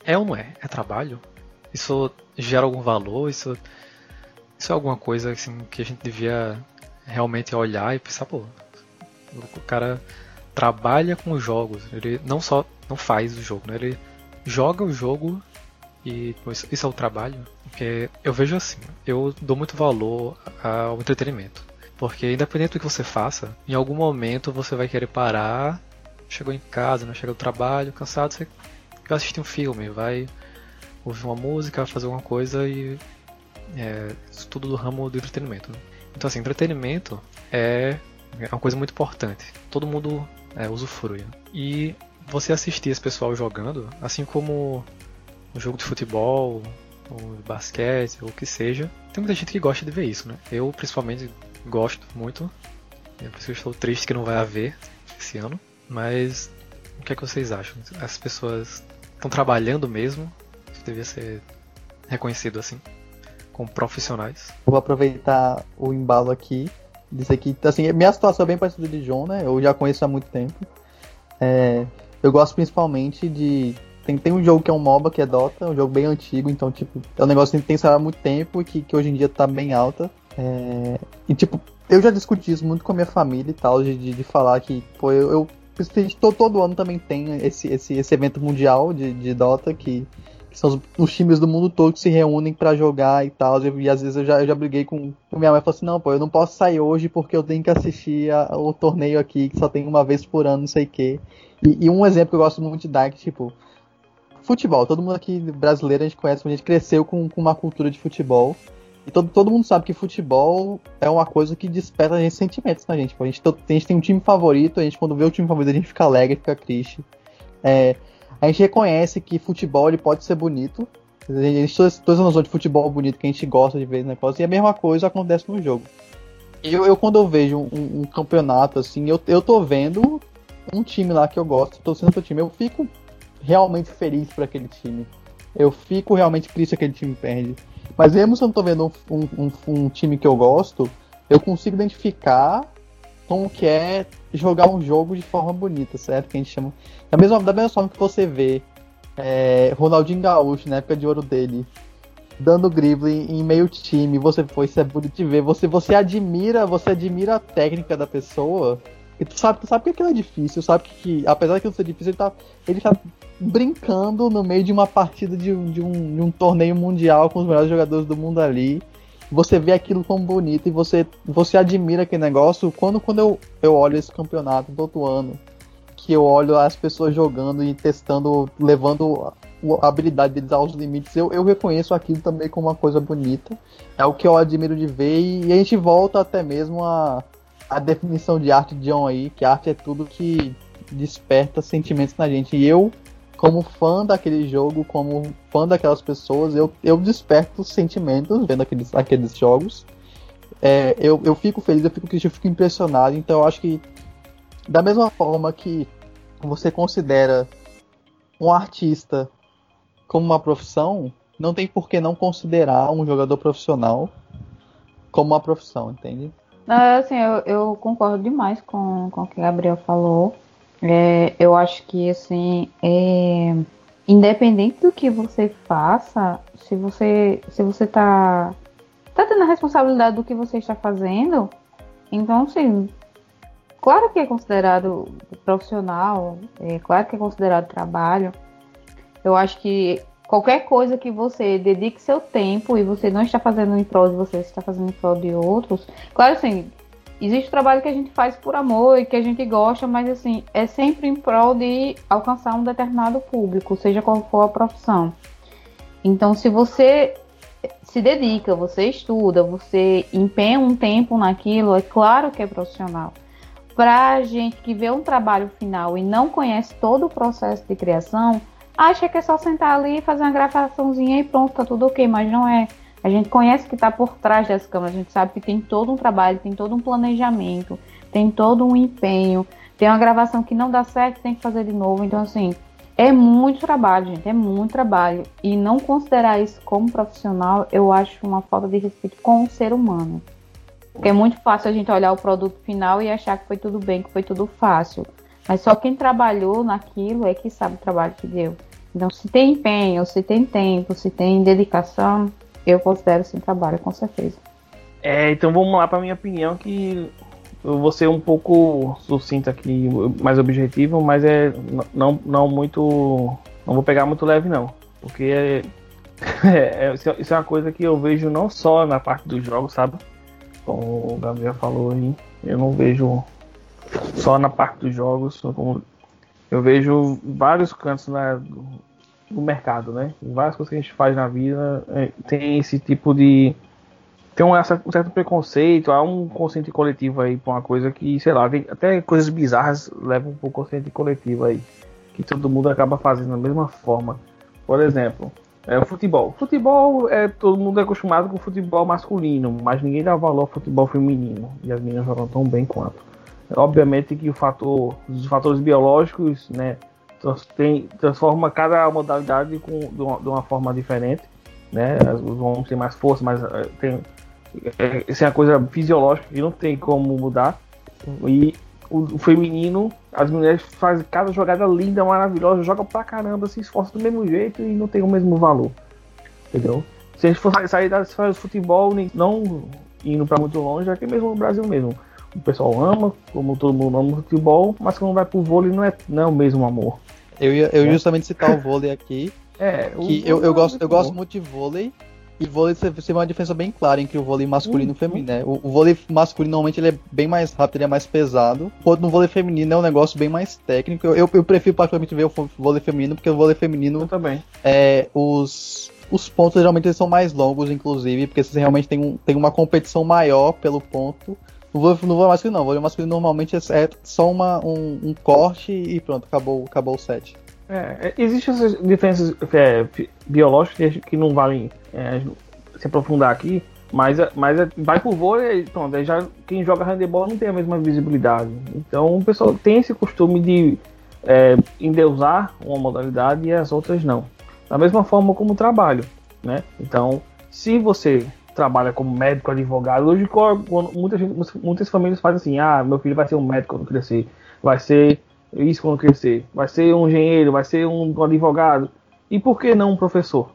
É ou não é? É trabalho? Isso gera algum valor? Isso, isso é alguma coisa assim, que a gente devia realmente olhar e pensar, pô, o cara trabalha com os jogos. Ele não só não faz o jogo, né? Ele joga o jogo e isso é o trabalho. Porque eu vejo assim, eu dou muito valor ao entretenimento. Porque independente do que você faça, em algum momento você vai querer parar, chegou em casa, né? chega do trabalho, cansado, você vai assistir um filme, vai ouvir uma música, fazer alguma coisa e é, isso tudo do ramo do entretenimento. Né? Então assim, entretenimento é, é uma coisa muito importante. Todo mundo é, usufrui. Né? E você assistir esse pessoal jogando, assim como um jogo de futebol, ou basquete, ou o que seja, tem muita gente que gosta de ver isso, né? Eu, principalmente, gosto muito. É por isso que eu estou triste que não vai haver esse ano. Mas o que é que vocês acham? As pessoas estão trabalhando mesmo? Isso devia ser reconhecido assim, como profissionais. Vou aproveitar o embalo aqui, dizer que assim, minha situação é bem parecida de John, né? Eu já conheço há muito tempo. É, eu gosto principalmente de. Tem, tem um jogo que é um MOBA, que é Dota, um jogo bem antigo, então, tipo, é um negócio que tem que há muito tempo e que, que hoje em dia tá bem alta. É, e, tipo, eu já discuti isso muito com a minha família e tal, de, de, falar que, pô, eu, eu todo, todo ano também tem esse, esse, esse evento mundial de, de Dota que, que são os, os, times do mundo todo que se reúnem para jogar e tal. E, e, às vezes eu já, eu já briguei com, com minha mãe e falei assim: não, pô, eu não posso sair hoje porque eu tenho que assistir a, o torneio aqui que só tem uma vez por ano, não sei o quê. E, e, um exemplo que eu gosto muito de dar é que, tipo, futebol. Todo mundo aqui brasileiro a gente conhece, a gente cresceu com, com uma cultura de futebol. E todo, todo mundo sabe que futebol é uma coisa que desperta a gente sentimentos na gente. A gente, a gente tem um time favorito, a gente quando vê o time favorito a gente fica alegre, fica triste. É, a gente reconhece que futebol ele pode ser bonito. A gente todas, as noções de futebol bonito que a gente gosta de ver negócio. E a mesma coisa acontece no jogo. Eu, eu quando eu vejo um, um, campeonato assim, eu, eu tô vendo um time lá que eu gosto, tô sendo pro time, eu fico realmente feliz por aquele time. Eu fico realmente triste que aquele time perde. Mas mesmo se eu não tô vendo um, um, um, time que eu gosto, eu consigo identificar como que é jogar um jogo de forma bonita, certo? Que a gente chama. Da mesma, da mesma forma que você vê é, Ronaldinho Gaúcho, na época de ouro dele, dando drible em meio time, você foi, isso é bonito de ver, você, você admira, você admira a técnica da pessoa, e tu sabe, tu sabe que aquilo é difícil, sabe que, que apesar de aquilo ser difícil, ele tá, ele tá brincando no meio de uma partida de, de, um, de um torneio mundial com os melhores jogadores do mundo ali. Você vê aquilo como bonito e você, você admira aquele negócio. Quando, quando eu, eu olho esse campeonato todo ano, que eu olho as pessoas jogando e testando, levando a habilidade deles aos limites, eu, eu reconheço aquilo também como uma coisa bonita. É o que eu admiro de ver e, e a gente volta até mesmo a, a definição de arte de John aí, que arte é tudo que desperta sentimentos na gente. E eu como fã daquele jogo, como fã daquelas pessoas, eu, eu desperto sentimentos vendo aqueles, aqueles jogos. É, eu, eu fico feliz, eu fico eu fico impressionado. Então eu acho que, da mesma forma que você considera um artista como uma profissão, não tem por que não considerar um jogador profissional como uma profissão, entende? Assim, eu, eu concordo demais com, com o que Gabriel falou. É, eu acho que assim, é, independente do que você faça, se você se você tá tá tendo a responsabilidade do que você está fazendo, então sim, claro que é considerado profissional, é claro que é considerado trabalho. Eu acho que qualquer coisa que você dedique seu tempo e você não está fazendo em prol de você, você está fazendo em prol de outros, claro assim, existe trabalho que a gente faz por amor e que a gente gosta, mas assim, é sempre em prol de alcançar um determinado público, seja qual for a profissão. Então, se você se dedica, você estuda, você empenha um tempo naquilo, é claro que é profissional. Para gente que vê um trabalho final e não conhece todo o processo de criação, acha que é só sentar ali e fazer uma gravaçãozinha e pronto, tá tudo ok, mas não é. A gente conhece que está por trás dessa câmera, a gente sabe que tem todo um trabalho, tem todo um planejamento, tem todo um empenho, tem uma gravação que não dá certo, tem que fazer de novo. Então, assim, É muito trabalho, gente, é muito trabalho. E não considerar isso como profissional, eu acho uma falta de respeito com o ser humano. Porque é muito fácil a gente olhar o produto final e achar que foi tudo bem, que foi tudo fácil. Mas só quem trabalhou naquilo é que sabe o trabalho que deu. Então, se tem empenho, se tem tempo, se tem dedicação, eu considero sim trabalho, com certeza. É, então vamos lá para minha opinião, que eu vou ser um pouco sucinto aqui, mais objetivo, mas é não, não muito. Não vou pegar muito leve, não. Porque é, é, isso é uma coisa que eu vejo não só na parte dos jogos, sabe? Como o Gabriel falou aí, eu não vejo só na parte dos jogos, eu vejo vários cantos na, do mercado, né? Várias coisas que a gente faz na vida é, tem esse tipo de. Tem um, um, certo preconceito, há um consciente coletivo aí pra uma coisa que, sei lá, tem, até coisas bizarras levam pouco consciente coletivo aí. Que todo mundo acaba fazendo da mesma forma. Por exemplo, é futebol. Futebol é todo mundo é acostumado com futebol masculino, mas ninguém dá valor ao futebol feminino. E as meninas jogam tão bem quanto. Obviamente que o fator, os fatores biológicos, né, tem, transforma cada modalidade com, de, uma, de uma forma diferente, né? Os homens têm mais força, mas eh, tem é, isso é uma coisa fisiológica que não tem como mudar. E o, o, feminino, as mulheres fazem cada jogada linda, maravilhosa, jogam pra caramba, se esforçam do mesmo jeito e não tem o mesmo valor. Entendeu? Se a gente for sair da esfera do futebol, não indo para muito longe, aqui mesmo no Brasil mesmo o pessoal ama, como todo mundo ama o futebol, mas quando vai pro vôlei não é, não é o mesmo amor. Eu ia eu é. justamente citar o vôlei aqui. É, que eu, eu, gosto, eu gosto muito de vôlei. E vôlei você tem uma diferença bem clara entre o vôlei masculino uhum. e feminino, né? O, o, vôlei masculino normalmente ele é bem mais rápido, ele é mais pesado. Enquanto no vôlei feminino é um negócio bem mais técnico. Eu, eu, eu prefiro particularmente ver o vôlei feminino, porque o vôlei feminino. Eu também. É, os, os pontos geralmente são mais longos, inclusive, porque você realmente tem, um, tem uma competição maior pelo ponto. No vôlei, no vôlei masculino não, o vôlei masculino normalmente é, é só uma, um, um, corte e pronto, acabou, acabou o set. É, é existem essas diferenças é, biológicas que não valem é, se aprofundar aqui, mas, mas é, vai pro vôlei, pronto, já quem joga handebol não tem a mesma visibilidade. Então o pessoal tem esse costume de é, endeusar uma modalidade e as outras não. Da mesma forma como o trabalho, né? Então, se você trabalha como médico, advogado. Hoje, muita gente, muitas famílias fazem assim: ah, meu filho vai ser um médico quando crescer, vai ser isso quando crescer, vai ser um engenheiro, vai ser um advogado. E por que não um professor?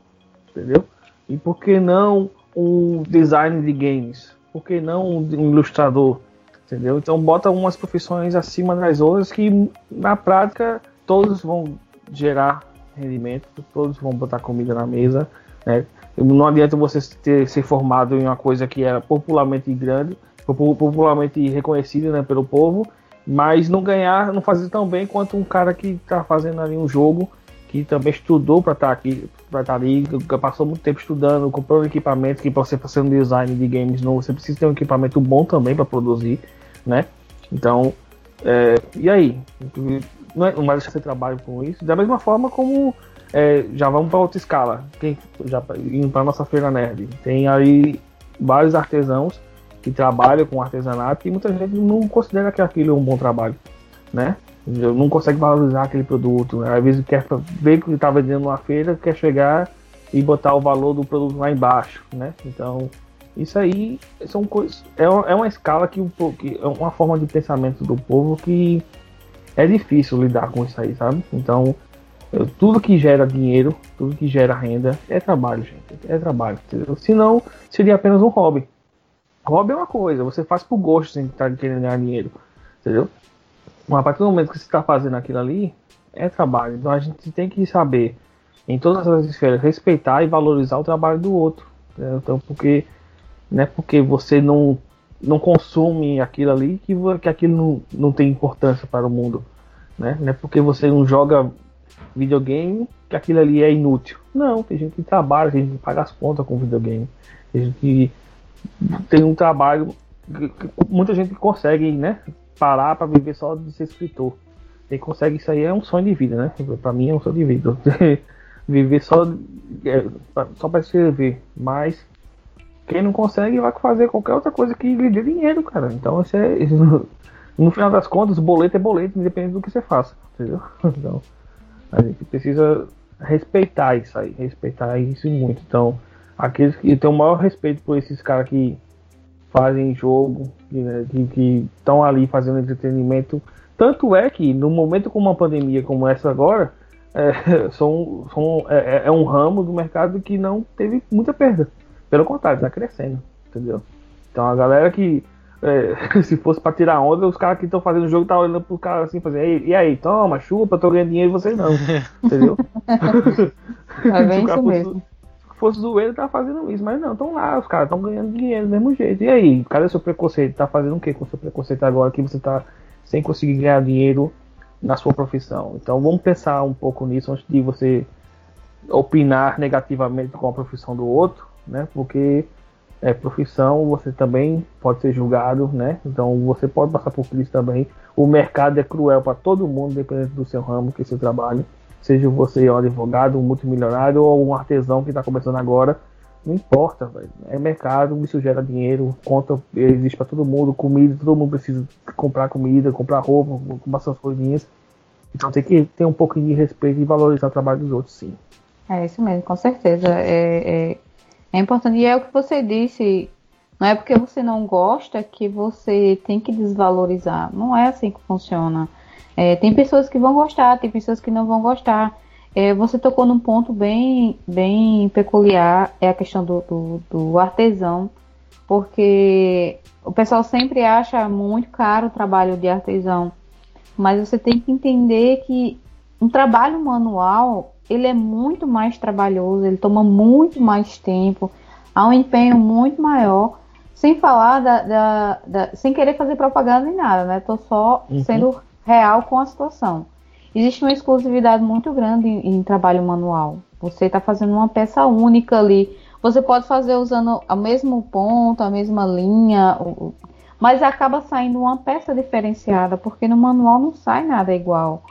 Entendeu? E por que não um design de games? Por que não um ilustrador? Entendeu? Então, bota umas profissões acima das outras que, na prática, todos vão gerar rendimento, todos vão botar comida na mesa, né? Não adianta você ter, ser formado em uma coisa que era popularmente grande, popularmente reconhecida né, pelo povo, mas não ganhar, não fazer tão bem quanto um cara que está fazendo ali um jogo, que também estudou para estar tá aqui, para estar tá ali, passou muito tempo estudando, comprou um equipamento que para você fazer um design de games novo, você precisa ter um equipamento bom também para produzir, né? Então, é, e aí? Não, é, vai deixar de trabalho com isso. Da mesma forma como é, já vamos para outra escala. Quem, já indo para nossa feira nerd. Tem aí vários artesãos que trabalham com artesanato e muita gente não considera que aquilo é um bom trabalho, né? Não consegue valorizar aquele produto. Né? Às vezes quer ver que está vendendo numa feira, quer chegar e botar o valor do produto lá embaixo, né? Então isso aí são coisas. É uma, é uma escala que, que é uma forma de pensamento do povo que é difícil lidar com isso aí, sabe? Então tudo que gera dinheiro, tudo que gera renda é trabalho, gente. É trabalho. Entendeu? Senão, seria apenas um hobby. Hobby é uma coisa, você faz por gosto sem estar querendo ganhar dinheiro. Entendeu? Mas a partir do momento que você está fazendo aquilo ali, é trabalho. Então a gente tem que saber, em todas as esferas, respeitar e valorizar o trabalho do outro. Entendeu? Então, porque não é porque você não, não consome aquilo ali que, que aquilo não, não tem importância para o mundo. Né? Não é porque você não joga videogame que aquilo ali é inútil. Não, tem gente que trabalha, tem gente que paga as contas com videogame. Tem gente que tem um trabalho. Muita gente consegue, né? Parar para viver só de ser escritor. Quem consegue isso aí é um sonho de vida, né? Para mim é um sonho de vida. viver só, é, só para escrever. Mas quem não consegue vai fazer qualquer outra coisa que lhe dê dinheiro, cara. Então isso é. Isso, no final das contas, boleto é boleto, independente do que você faça. Entendeu? Então, A gente precisa respeitar isso aí, respeitar isso muito. Então, aqueles que têm o maior respeito por esses caras que fazem jogo, que estão ali fazendo entretenimento. Tanto é que no momento com uma pandemia como essa agora, é, são, são, é, é, é um ramo do mercado que não teve muita perda. Pelo contrário, está crescendo, entendeu? Então a galera que é, se fosse para tirar onda, os caras que estão fazendo o jogo tá olhando pro cara assim, fazendo, e aí, toma, chupa, tô ganhando dinheiro e vocês não. entendeu? É bem isso mesmo. Se fosse zoeiro, tá fazendo isso, mas não, estão lá, os caras estão ganhando dinheiro do mesmo jeito. E aí, cadê seu preconceito? Tá fazendo o que com seu preconceito agora que você tá sem conseguir ganhar dinheiro na sua profissão? Então vamos pensar um pouco nisso antes de você opinar negativamente com a profissão do outro, né? Porque é, profissão, você também pode ser julgado, né? Então você pode passar por crise também. O mercado é cruel para todo mundo, dependendo do seu ramo, que seu trabalho. Seja você um advogado, um multimilionário ou um artesão que está começando agora, não importa, é mercado, isso gera dinheiro, conta existe para todo mundo, comida, todo mundo precisa comprar comida, comprar roupa, comprar essas coisinhas. Então tem que ter um pouquinho de respeito e valorizar o trabalho dos outros, sim. É isso mesmo, com certeza. É, é é importante. E é o que você disse. Não é porque você não gosta que você tem que desvalorizar. Não é assim que funciona. É, tem pessoas que vão gostar, tem pessoas que não vão gostar. É, você tocou num ponto bem, bem peculiar, é a questão do, do, do, artesão, porque o pessoal sempre acha muito caro o trabalho de artesão, mas você tem que entender que um trabalho manual ele é muito mais trabalhoso, ele toma muito mais tempo, há um empenho muito maior, sem falar da, da, da sem querer fazer propaganda nem nada, né? Tô só uhum. sendo real com a situação. Existe uma exclusividade muito grande em, em trabalho manual. Você está fazendo uma peça única ali. Você pode fazer usando o mesmo ponto, a mesma linha, mas acaba saindo uma peça diferenciada, porque no manual não sai nada igual.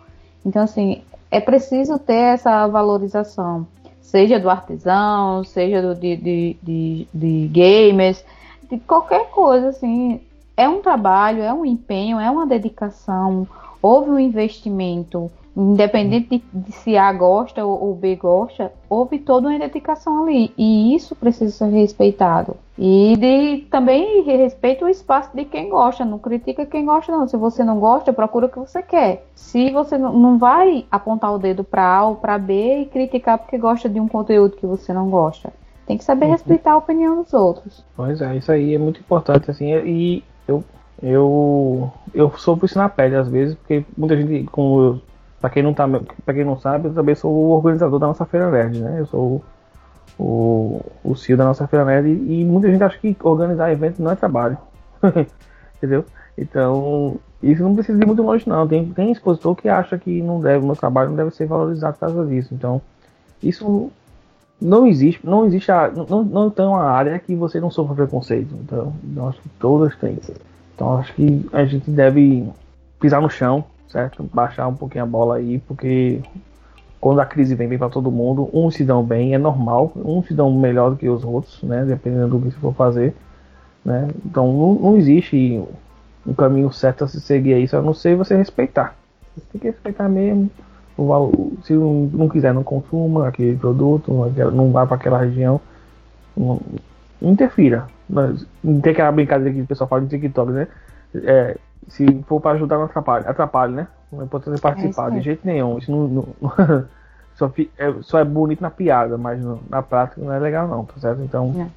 Então, assim, é preciso ter essa valorização, seja do artesão, seja do, de, de, de, de gamers, de qualquer coisa, assim. É um trabalho, é um empenho, é uma dedicação, houve um investimento, independente de, de, se A gosta ou, ou, B gosta, houve toda uma dedicação ali. E isso precisa ser respeitado. E de, também respeita o espaço de quem gosta. Não critica quem gosta, não. Se você não gosta, procura o que você quer. Se você não, não vai apontar o dedo para A ou para B e criticar porque gosta de um conteúdo que você não gosta. Tem que saber uhum. respeitar a opinião dos outros. Pois é, isso aí é muito importante, assim, e eu eu eu sofro isso na pele às vezes, porque muita gente, como eu Pra quem não, tá, pra quem não sabe, eu também sou o organizador da nossa Feira Nerd, né? Eu sou o, o, CEO da nossa Feira Nerd e, e muita gente acha que organizar evento não é trabalho. Entendeu? Então, isso não precisa ir muito longe, não. Tem, tem expositor que acha que não deve, meu trabalho não deve ser valorizado por causa disso. Então, isso não existe, não existe a, não, não tem uma área que você não sofra preconceito. Então, acho que todas têm. Então, acho que a gente deve pisar no chão, certo? Baixar um pouquinho a bola aí, porque quando a crise vem, vem para todo mundo. Uns se dão bem, é normal. Uns se dão melhor do que os outros, né? Dependendo do que você for fazer, né? Então não, não existe um caminho certo a se seguir aí, só não sei você respeitar. Você tem que respeitar mesmo. Se não quiser, não consuma aquele produto, não vá para aquela região. Não, não interfira. Mas, não tem aquela brincadeira que o pessoal fala no TikTok, né? É, se for para ajudar, não atrapalha. Atrapalha, né? Não é importante participar, é de jeito nenhum. Isso não, não só, é, só é bonito na piada, mas no, na prática não é legal, não, tá certo? Então, é.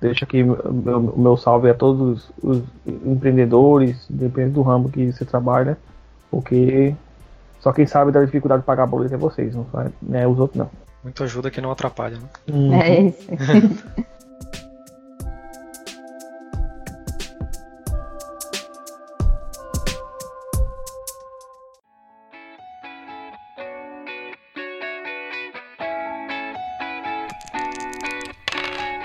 deixa aqui o meu, meu, salve a todos os, os empreendedores, depende do ramo que você trabalha, porque só quem sabe da dificuldade de pagar boleto é vocês, não é né, os outros, não. Muito ajuda que não atrapalha, né? Uhum. É isso.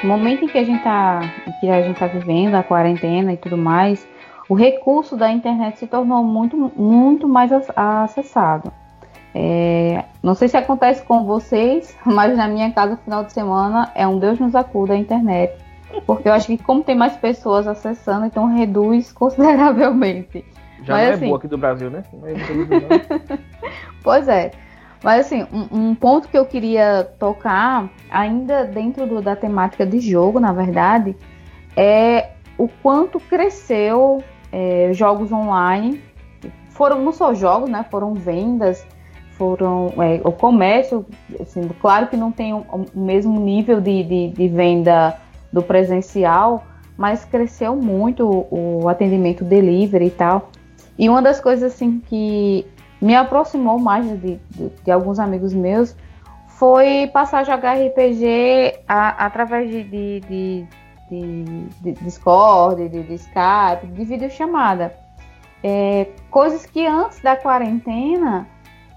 momento em que a gente está que a gente tá vivendo a quarentena e tudo mais, o recurso da internet se tornou muito, muito mais acessado. É, não sei se acontece com vocês, mas na minha casa, final de semana, é um Deus nos acuda a internet. Porque eu acho que como tem mais pessoas acessando, então reduz consideravelmente. Já mas, não é assim, boa aqui do Brasil, né? pois é. Mas assim, um, um, ponto que eu queria tocar, ainda dentro do, da temática de jogo, na verdade, é o quanto cresceu é, jogos online. Foram não só jogos, né? Foram vendas, foram é, o comércio. Assim, claro que não tem o, o mesmo nível de, de, de, venda do presencial, mas cresceu muito o, o atendimento delivery e tal. E uma das coisas assim que me aproximou mais de, de, de alguns amigos meus foi passar a jogar RPG a, através de, de, de, de, Discord, de, de Skype, de videochamada. É, coisas que antes da quarentena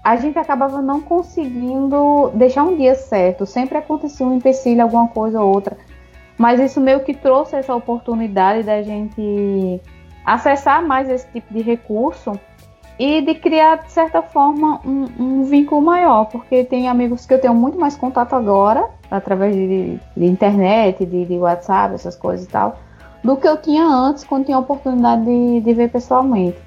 a gente acabava não conseguindo deixar um dia certo. Sempre acontecia um empecilho, alguma coisa ou outra. Mas isso meio que trouxe essa oportunidade da gente acessar mais esse tipo de recurso e de criar, de certa forma, um, um, vínculo maior, porque tem amigos que eu tenho muito mais contato agora, através de, de internet, de, de, WhatsApp, essas coisas e tal, do que eu tinha antes, quando tinha a oportunidade de, de ver pessoalmente.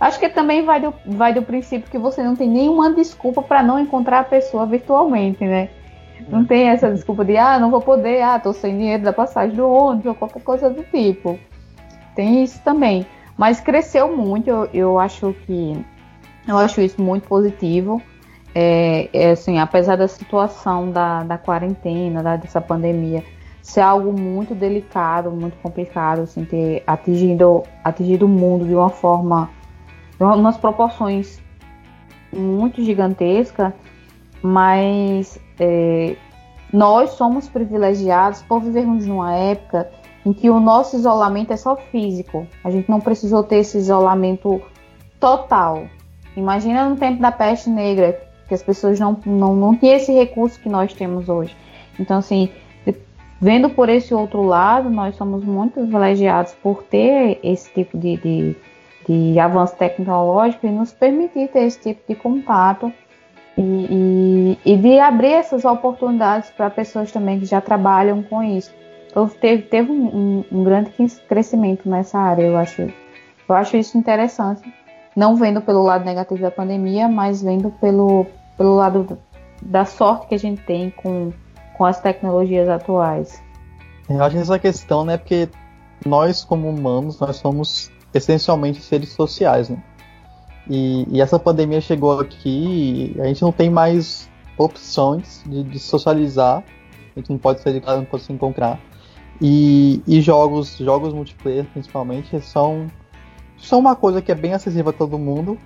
Acho que também vai do, vai do princípio que você não tem nenhuma desculpa para não encontrar a pessoa virtualmente, né? Não tem essa desculpa de, ah, não vou poder, ah, tô sem dinheiro da passagem do ônibus, ou qualquer coisa do tipo. Tem isso também. Mas cresceu muito, eu, eu acho que eu acho isso muito positivo. É, é assim, apesar da situação da, da quarentena, da, dessa pandemia, ser algo muito delicado, muito complicado, assim, ter atingido, atingido o mundo de uma forma, de umas proporções muito gigantescas, mas é, nós somos privilegiados por vivermos numa época em que o nosso isolamento é só físico. A gente não precisou ter esse isolamento total. Imagina no tempo da peste negra, que as pessoas não, não, não tinham esse recurso que nós temos hoje. Então, assim, vendo por esse outro lado, nós somos muito privilegiados por ter esse tipo de, de, de avanço tecnológico e nos permitir ter esse tipo de contato e, e, e de abrir essas oportunidades para pessoas também que já trabalham com isso. Então teve, teve um, um, grande crescimento nessa área, eu acho. Eu acho isso interessante. Não vendo pelo lado negativo da pandemia, mas vendo pelo, pelo lado da sorte que a gente tem com, com as tecnologias atuais. Eu acho essa questão, né? Porque nós, como humanos, nós somos essencialmente seres sociais, né? E, e essa pandemia chegou aqui a gente não tem mais opções de, de socializar. A gente não pode sair de casa, não pode se encontrar. E, e jogos, jogos multiplayer principalmente, são, são uma coisa que é bem acessível a todo mundo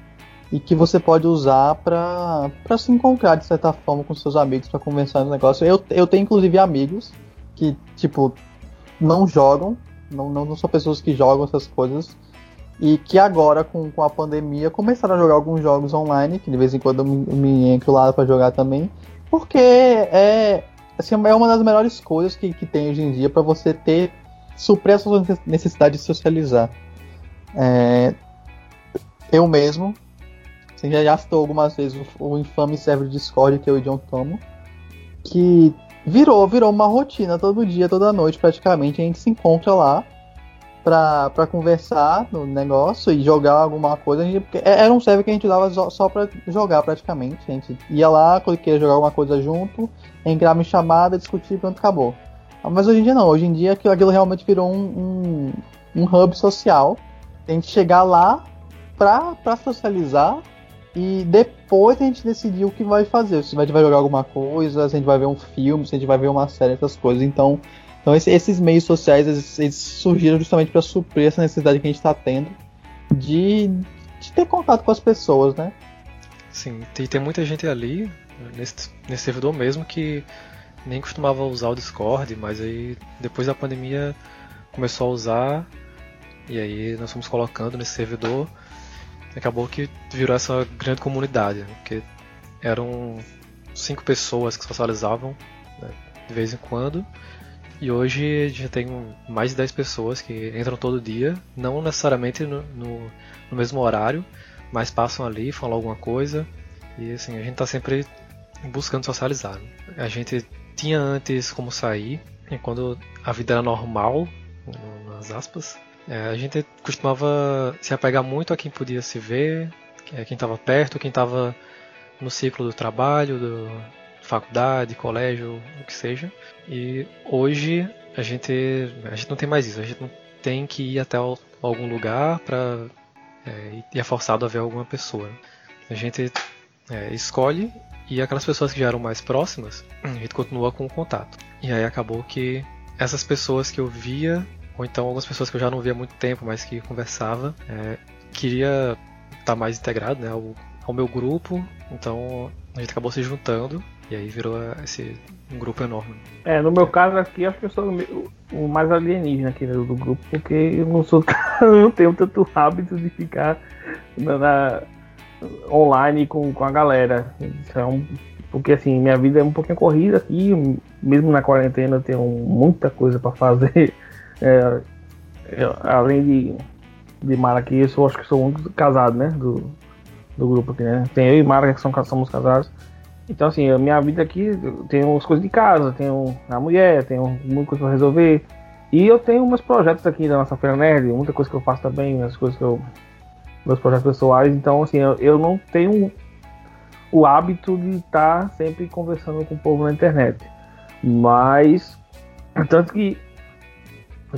e que você pode usar para se encontrar de certa forma com seus amigos para conversar no negócio. Eu, eu tenho inclusive amigos que, tipo, não jogam, não, não, não são pessoas que jogam essas coisas, e que agora com, com a pandemia começaram a jogar alguns jogos online, que de vez em quando eu me, me entro lá para jogar também, porque é, assim, é uma das melhores coisas que, que tem hoje em dia para você ter suprir a sua necessidade de socializar. É, eu mesmo, assim, já, citou algumas vezes o, o infame server Discord que eu e John tomo, que virou, virou uma rotina todo dia, toda noite praticamente, a gente se encontra lá pra, pra conversar no negócio e jogar alguma coisa. Gente, é, era um server que a gente usava só, só pra jogar praticamente. A gente ia lá, queria jogar alguma coisa junto, entrava em chamada, discutir e pronto, acabou. Mas hoje em dia não, hoje em dia aquilo, aquilo realmente virou um, um, um hub social. A gente chegar lá pra, pra socializar e depois a gente decidir o que vai fazer. Se a gente vai jogar alguma coisa, se a gente vai ver um filme, se a gente vai ver uma série, essas coisas. Então então esse, esses meios sociais eles, surgiram justamente para suprir essa necessidade que a gente está tendo de, de, ter contato com as pessoas, né? Sim, tem muita gente ali nesse, nesse servidor mesmo que nem costumava usar o Discord, mas aí depois da pandemia começou a usar e aí nós fomos colocando nesse servidor acabou que virou essa grande comunidade, né? porque eram cinco pessoas que socializavam né, de vez em quando e hoje já tem mais de 10 pessoas que entram todo dia, não necessariamente no, no, no mesmo horário, mas passam ali, falam alguma coisa. E assim, a gente está sempre buscando socializar. Né? A gente tinha antes como sair, e quando a vida era normal, nas aspas, é, a gente costumava se apegar muito a quem podia se ver, quem estava perto, quem estava no ciclo do trabalho, do faculdade, colégio, o que seja. E hoje a gente a gente não tem mais isso. A gente não tem que ir até algum lugar para é, e é forçado a ver alguma pessoa. A gente é, escolhe e aquelas pessoas que já eram mais próximas, a gente continua com o contato. E aí acabou que essas pessoas que eu via, ou então algumas pessoas que eu já não via há muito tempo, mas que conversava, é, queria estar tá mais integrado né, ao, ao meu grupo, então a gente acabou se juntando e aí virou esse um grupo enorme. É, no meu caso aqui, acho que eu sou o mais alienígena aqui do grupo, porque eu não sou não tenho tanto hábito de ficar na, na online com, com a galera. Então, porque assim, minha vida é um pouquinho corrida aqui, mesmo na quarentena eu tenho muita coisa para fazer. É, eu, além de, de Mara aqui, eu sou, acho que sou o único casado, né? Do, do grupo aqui, né? Tem eu e Mara que são, somos casados. Então assim, a minha vida aqui tem as coisas de casa, tenho a mulher, tenho muita coisa pra resolver. E eu tenho meus projetos aqui da nossa Feira Nerd, muita coisa que eu faço também, as coisas que eu meus projetos pessoais, então assim, eu, eu não tenho o hábito de estar sempre conversando com o povo na internet. Mas, tanto que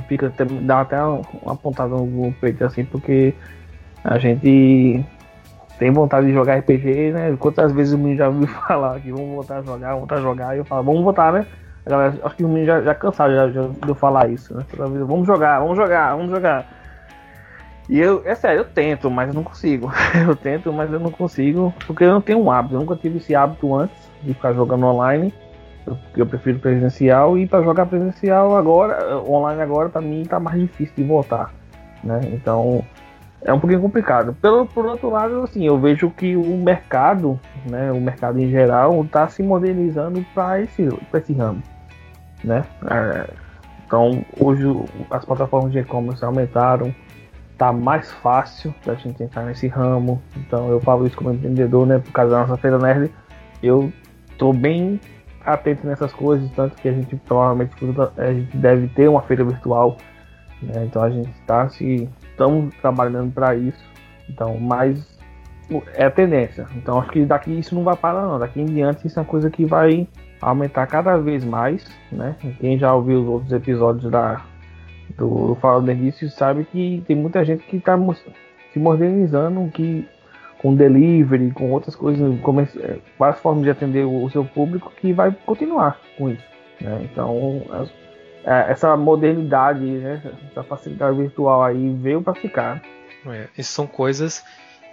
fica dá até uma pontada no peito assim, porque a gente tem vontade de jogar RPG, né? Quantas vezes o menino já ouviu falar que vamos voltar a jogar, vamos voltar a jogar, e eu falo, vamos voltar, né? A galera, acho que o menino já, já cansado já, já de eu falar isso, né? Toda vez, vamos jogar, vamos jogar, vamos jogar. E eu, é sério, eu tento, mas eu não consigo. eu tento, mas eu não consigo, porque eu não tenho um hábito. Eu nunca tive esse hábito antes de ficar jogando online. Eu, eu prefiro presencial e para jogar presencial agora, online agora, para mim tá mais difícil de voltar, né? Então é um pouquinho complicado. Pelo por outro lado, assim, eu vejo que o mercado, né, o mercado em geral, está se modernizando para esse, esse ramo, né? É, então hoje as plataformas de e-commerce aumentaram tá mais fácil da gente entrar nesse ramo. Então eu falo isso como empreendedor, né? Por causa da nossa feira nerd, eu tô bem atento nessas coisas, tanto que a gente provavelmente a gente deve ter uma feira virtual, né? Então a gente está se estamos trabalhando para isso. Então, mas é a tendência. Então acho que daqui isso não vai parar não. Daqui em diante isso é uma coisa que vai aumentar cada vez mais, né? Quem já ouviu os outros episódios da do Fala Nerdice sabe que tem muita gente que está se modernizando, que com delivery, com outras coisas, com é, várias formas de atender o, seu público que vai continuar com isso. Né? Então, essa modernidade, né? essa facilidade virtual aí veio para ficar. É, isso são coisas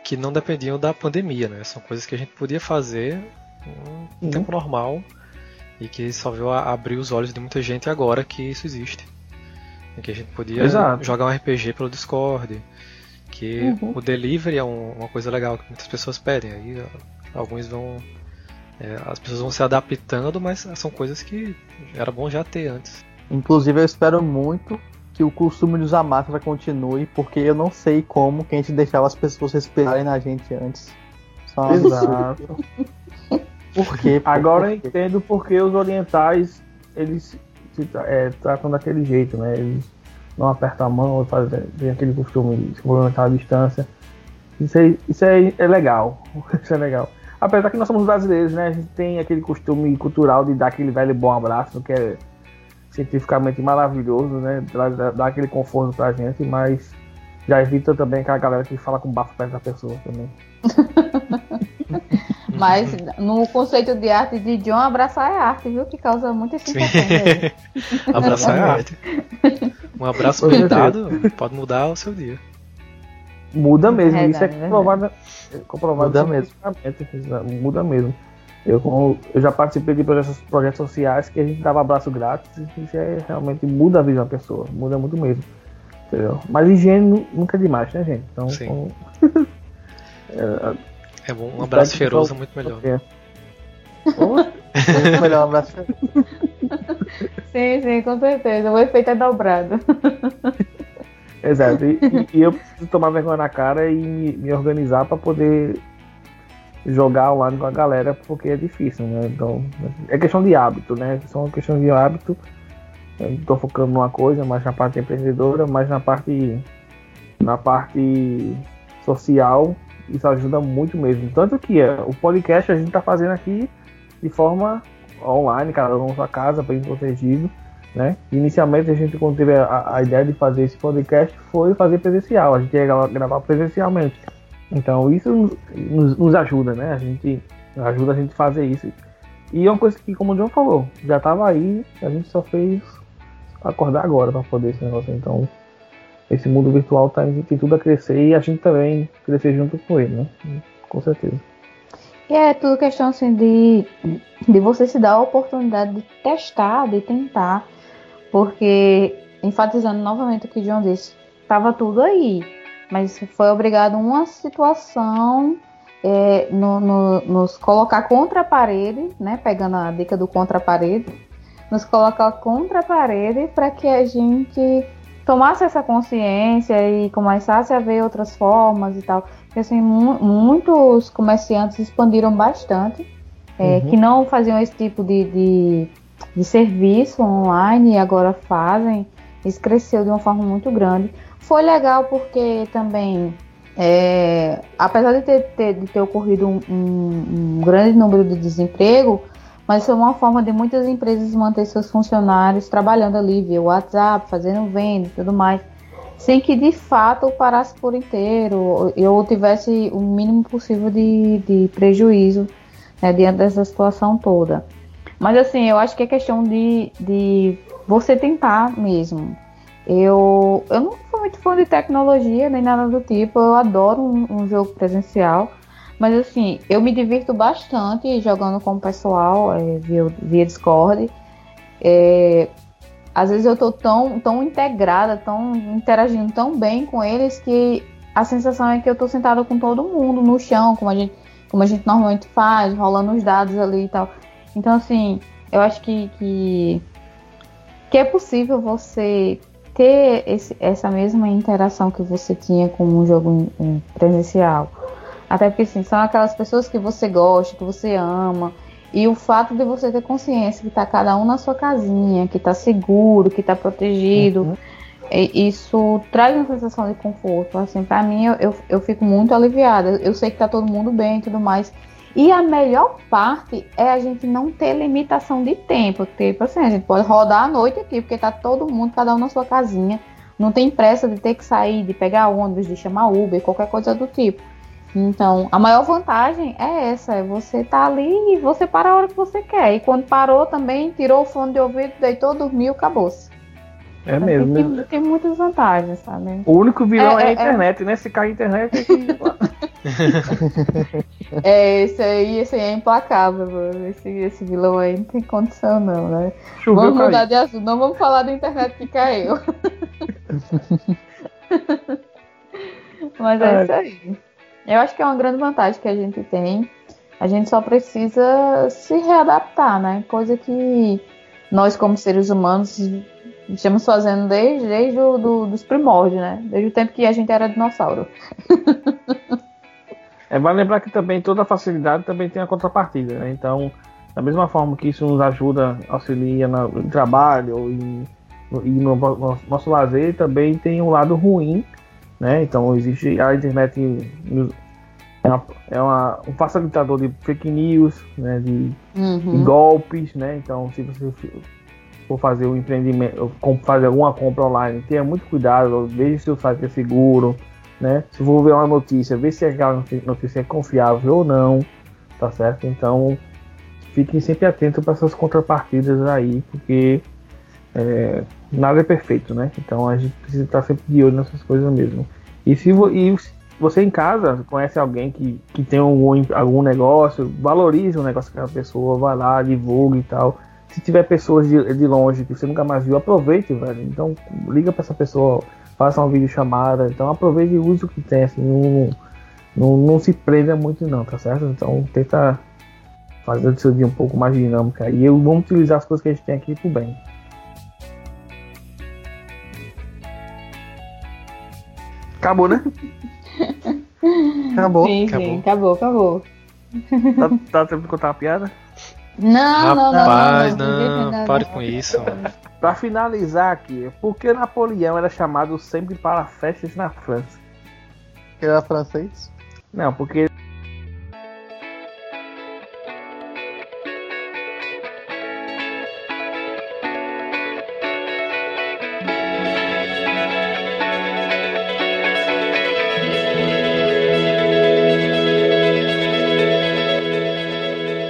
que não dependiam da pandemia, né? São coisas que a gente podia fazer no uhum. tempo normal e que só veio abrir os olhos de muita gente agora que isso existe que a gente podia Exato. jogar um RPG pelo Discord, que uhum. o delivery é um, uma coisa legal que muitas pessoas pedem. Aí alguns vão. É, as pessoas vão se adaptando, mas são coisas que era bom já ter antes. Inclusive eu espero muito que o costume de usar máscara continue, porque eu não sei como que a gente deixava as pessoas respirarem na gente antes. Só Exato. Por quê? Agora eu entendo porque os orientais eles se é, tratam daquele jeito, né? Eles não apertam a mão, fazem aquele costume de se cumprimentar à distância. Isso, é, isso é, é legal. Isso é legal. Apesar que nós somos brasileiros, né? A gente tem aquele costume cultural de dar aquele velho bom abraço, que é cientificamente maravilhoso, né? Dá, dá aquele conforto pra gente, mas já evita também aquela galera que fala com bafo perto da pessoa também. Mas no conceito de arte de John, abraçar é arte, viu? Que causa muita sensação. abraçar é arte. Um abraço cuidado pode mudar o seu dia. Muda mesmo, é, isso é comprovado, é comprovado muda mesmo. Muda mesmo. Eu, eu já participei de projetos, projetos sociais que a gente dava abraço grátis e isso é, realmente muda a vida da pessoa, muda muito mesmo. Entendeu? Mas higiene nunca é demais, né, gente? Então, Sim. é, é bom, um abraço cheiroso é muito melhor. muito melhor um abraço Sim, sim, com certeza. O efeito é dobrado. Exato. E, e, eu preciso tomar vergonha na cara e me, me organizar para poder jogar online com a galera, porque é difícil, né? Então, é questão de hábito, né? Só uma questão de hábito. Estou focando numa coisa, mais na parte empreendedora, mais na parte na parte social isso ajuda muito mesmo. Tanto que é, o podcast a gente está fazendo aqui de forma online, cada um na sua casa, bem protegido. Né? Inicialmente a gente quando teve a, a, ideia de fazer esse podcast foi fazer presencial, a gente ia gravar presencialmente. Então isso nos, nos, ajuda, né? A gente ajuda a gente a fazer isso. E é uma coisa que, como o John falou, já estava aí, a gente só fez acordar agora para poder esse negócio. Então esse mundo virtual tá, tem tudo a crescer e a gente também crescer junto com ele, né? Com certeza. E é tudo questão assim de, de você se dar a oportunidade de testar, de tentar. Porque, enfatizando novamente o que o John disse, estava tudo aí. Mas foi obrigado uma situação é, no, no, nos colocar contra a parede, né? Pegando a dica do contra a parede, nos colocar contra a parede para que a gente tomasse essa consciência e começasse a ver outras formas e tal. Porque assim, mu muitos comerciantes expandiram bastante, é, uhum. que não faziam esse tipo de, de, de, serviço online e agora fazem. Isso cresceu de uma forma muito grande. Foi legal porque também, é, apesar de ter, ter, de ter ocorrido um, um, um grande número de desemprego, mas foi uma forma de muitas empresas manter seus funcionários trabalhando ali via WhatsApp, fazendo venda e tudo mais, sem que de fato parasse por inteiro ou tivesse o mínimo possível de, de prejuízo né, diante dessa situação toda. Mas assim, eu acho que é questão de, de você tentar mesmo. Eu, eu não sou muito fã de tecnologia nem nada do tipo, eu adoro um, um jogo presencial. Mas assim, eu me divirto bastante jogando com o pessoal é, via, via Discord. É, às vezes eu tô tão, tão integrada, tão interagindo tão bem com eles que a sensação é que eu tô sentada com todo mundo no chão, como a gente, como a gente normalmente faz, rolando os dados ali e tal. Então assim, eu acho que, que, que é possível você ter esse, essa mesma interação que você tinha com um jogo presencial. Até porque, assim, são aquelas pessoas que você gosta, que você ama. E o fato de você ter consciência que tá cada um na sua casinha, que tá seguro, que tá protegido, uhum. isso traz uma sensação de conforto. Assim, para mim, eu, eu, eu, fico muito aliviada. Eu sei que tá todo mundo bem e tudo mais. E a melhor parte é a gente não ter limitação de tempo. Tipo assim, a gente pode rodar a noite aqui, porque tá todo mundo, cada um na sua casinha. Não tem pressa de ter que sair, de pegar ônibus, de chamar Uber, qualquer coisa do tipo. Então, a maior vantagem é essa, é você tá ali e você para a hora que você quer. E quando parou também, tirou o fone de ouvido, deitou, dormiu, acabou-se. É então, mesmo. Tem, tem, tem, muitas vantagens, sabe? O único vilão é, é, é a internet, é... né? Se cair a internet, é é, esse aí, esse aí é implacável, mano. Esse, esse vilão aí não tem condição, não, né? Choveu, vamos mudar caiu. de assunto, não vamos falar da internet que caiu. Mas é isso aí. Eu acho que é uma grande vantagem que a gente tem. A gente só precisa se readaptar, né? Coisa que nós, como seres humanos, estamos fazendo desde, desde o, do, dos primórdios, né? Desde o tempo que a gente era dinossauro. é, vale lembrar que também toda facilidade também tem a contrapartida, né? Então, da mesma forma que isso nos ajuda, auxilia no trabalho e, e no, no nosso lazer, também tem um lado ruim né? Então existe a internet é, uma, é uma, um facilitador de fake news, né? De, uhum. de, golpes, né? Então se você for fazer um empreendimento, fazer alguma compra online, tenha muito cuidado, veja se o site é seguro, né? Se for ver uma notícia, veja se aquela notícia é confiável ou não, tá certo? Então fiquem sempre atentos para essas contrapartidas aí, porque é, nada é perfeito, né? Então a gente precisa estar sempre de olho nessas coisas mesmo. E se e você em casa conhece alguém que, que tem algum, algum negócio, valorize o negócio daquela pessoa, vai lá, divulgue e tal. Se tiver pessoas de, de longe que você nunca mais viu, aproveite, velho. Então liga para essa pessoa, faça uma videochamada. Então aproveite e use o que tem, assim, não, não, não se prenda muito não, tá certo? Então tenta fazer o seu dia um pouco mais dinâmico. E eu vamos utilizar as coisas que a gente tem aqui pro bem. Acabou, né? acabou. Sim, acabou. sim, acabou, acabou. Tá, tá tempo de contar uma piada? Não, não, não. Rapaz, não, não, pare com isso. Pra finalizar aqui, por que Napoleão era chamado sempre para festas na França? Ele era francês? Não, porque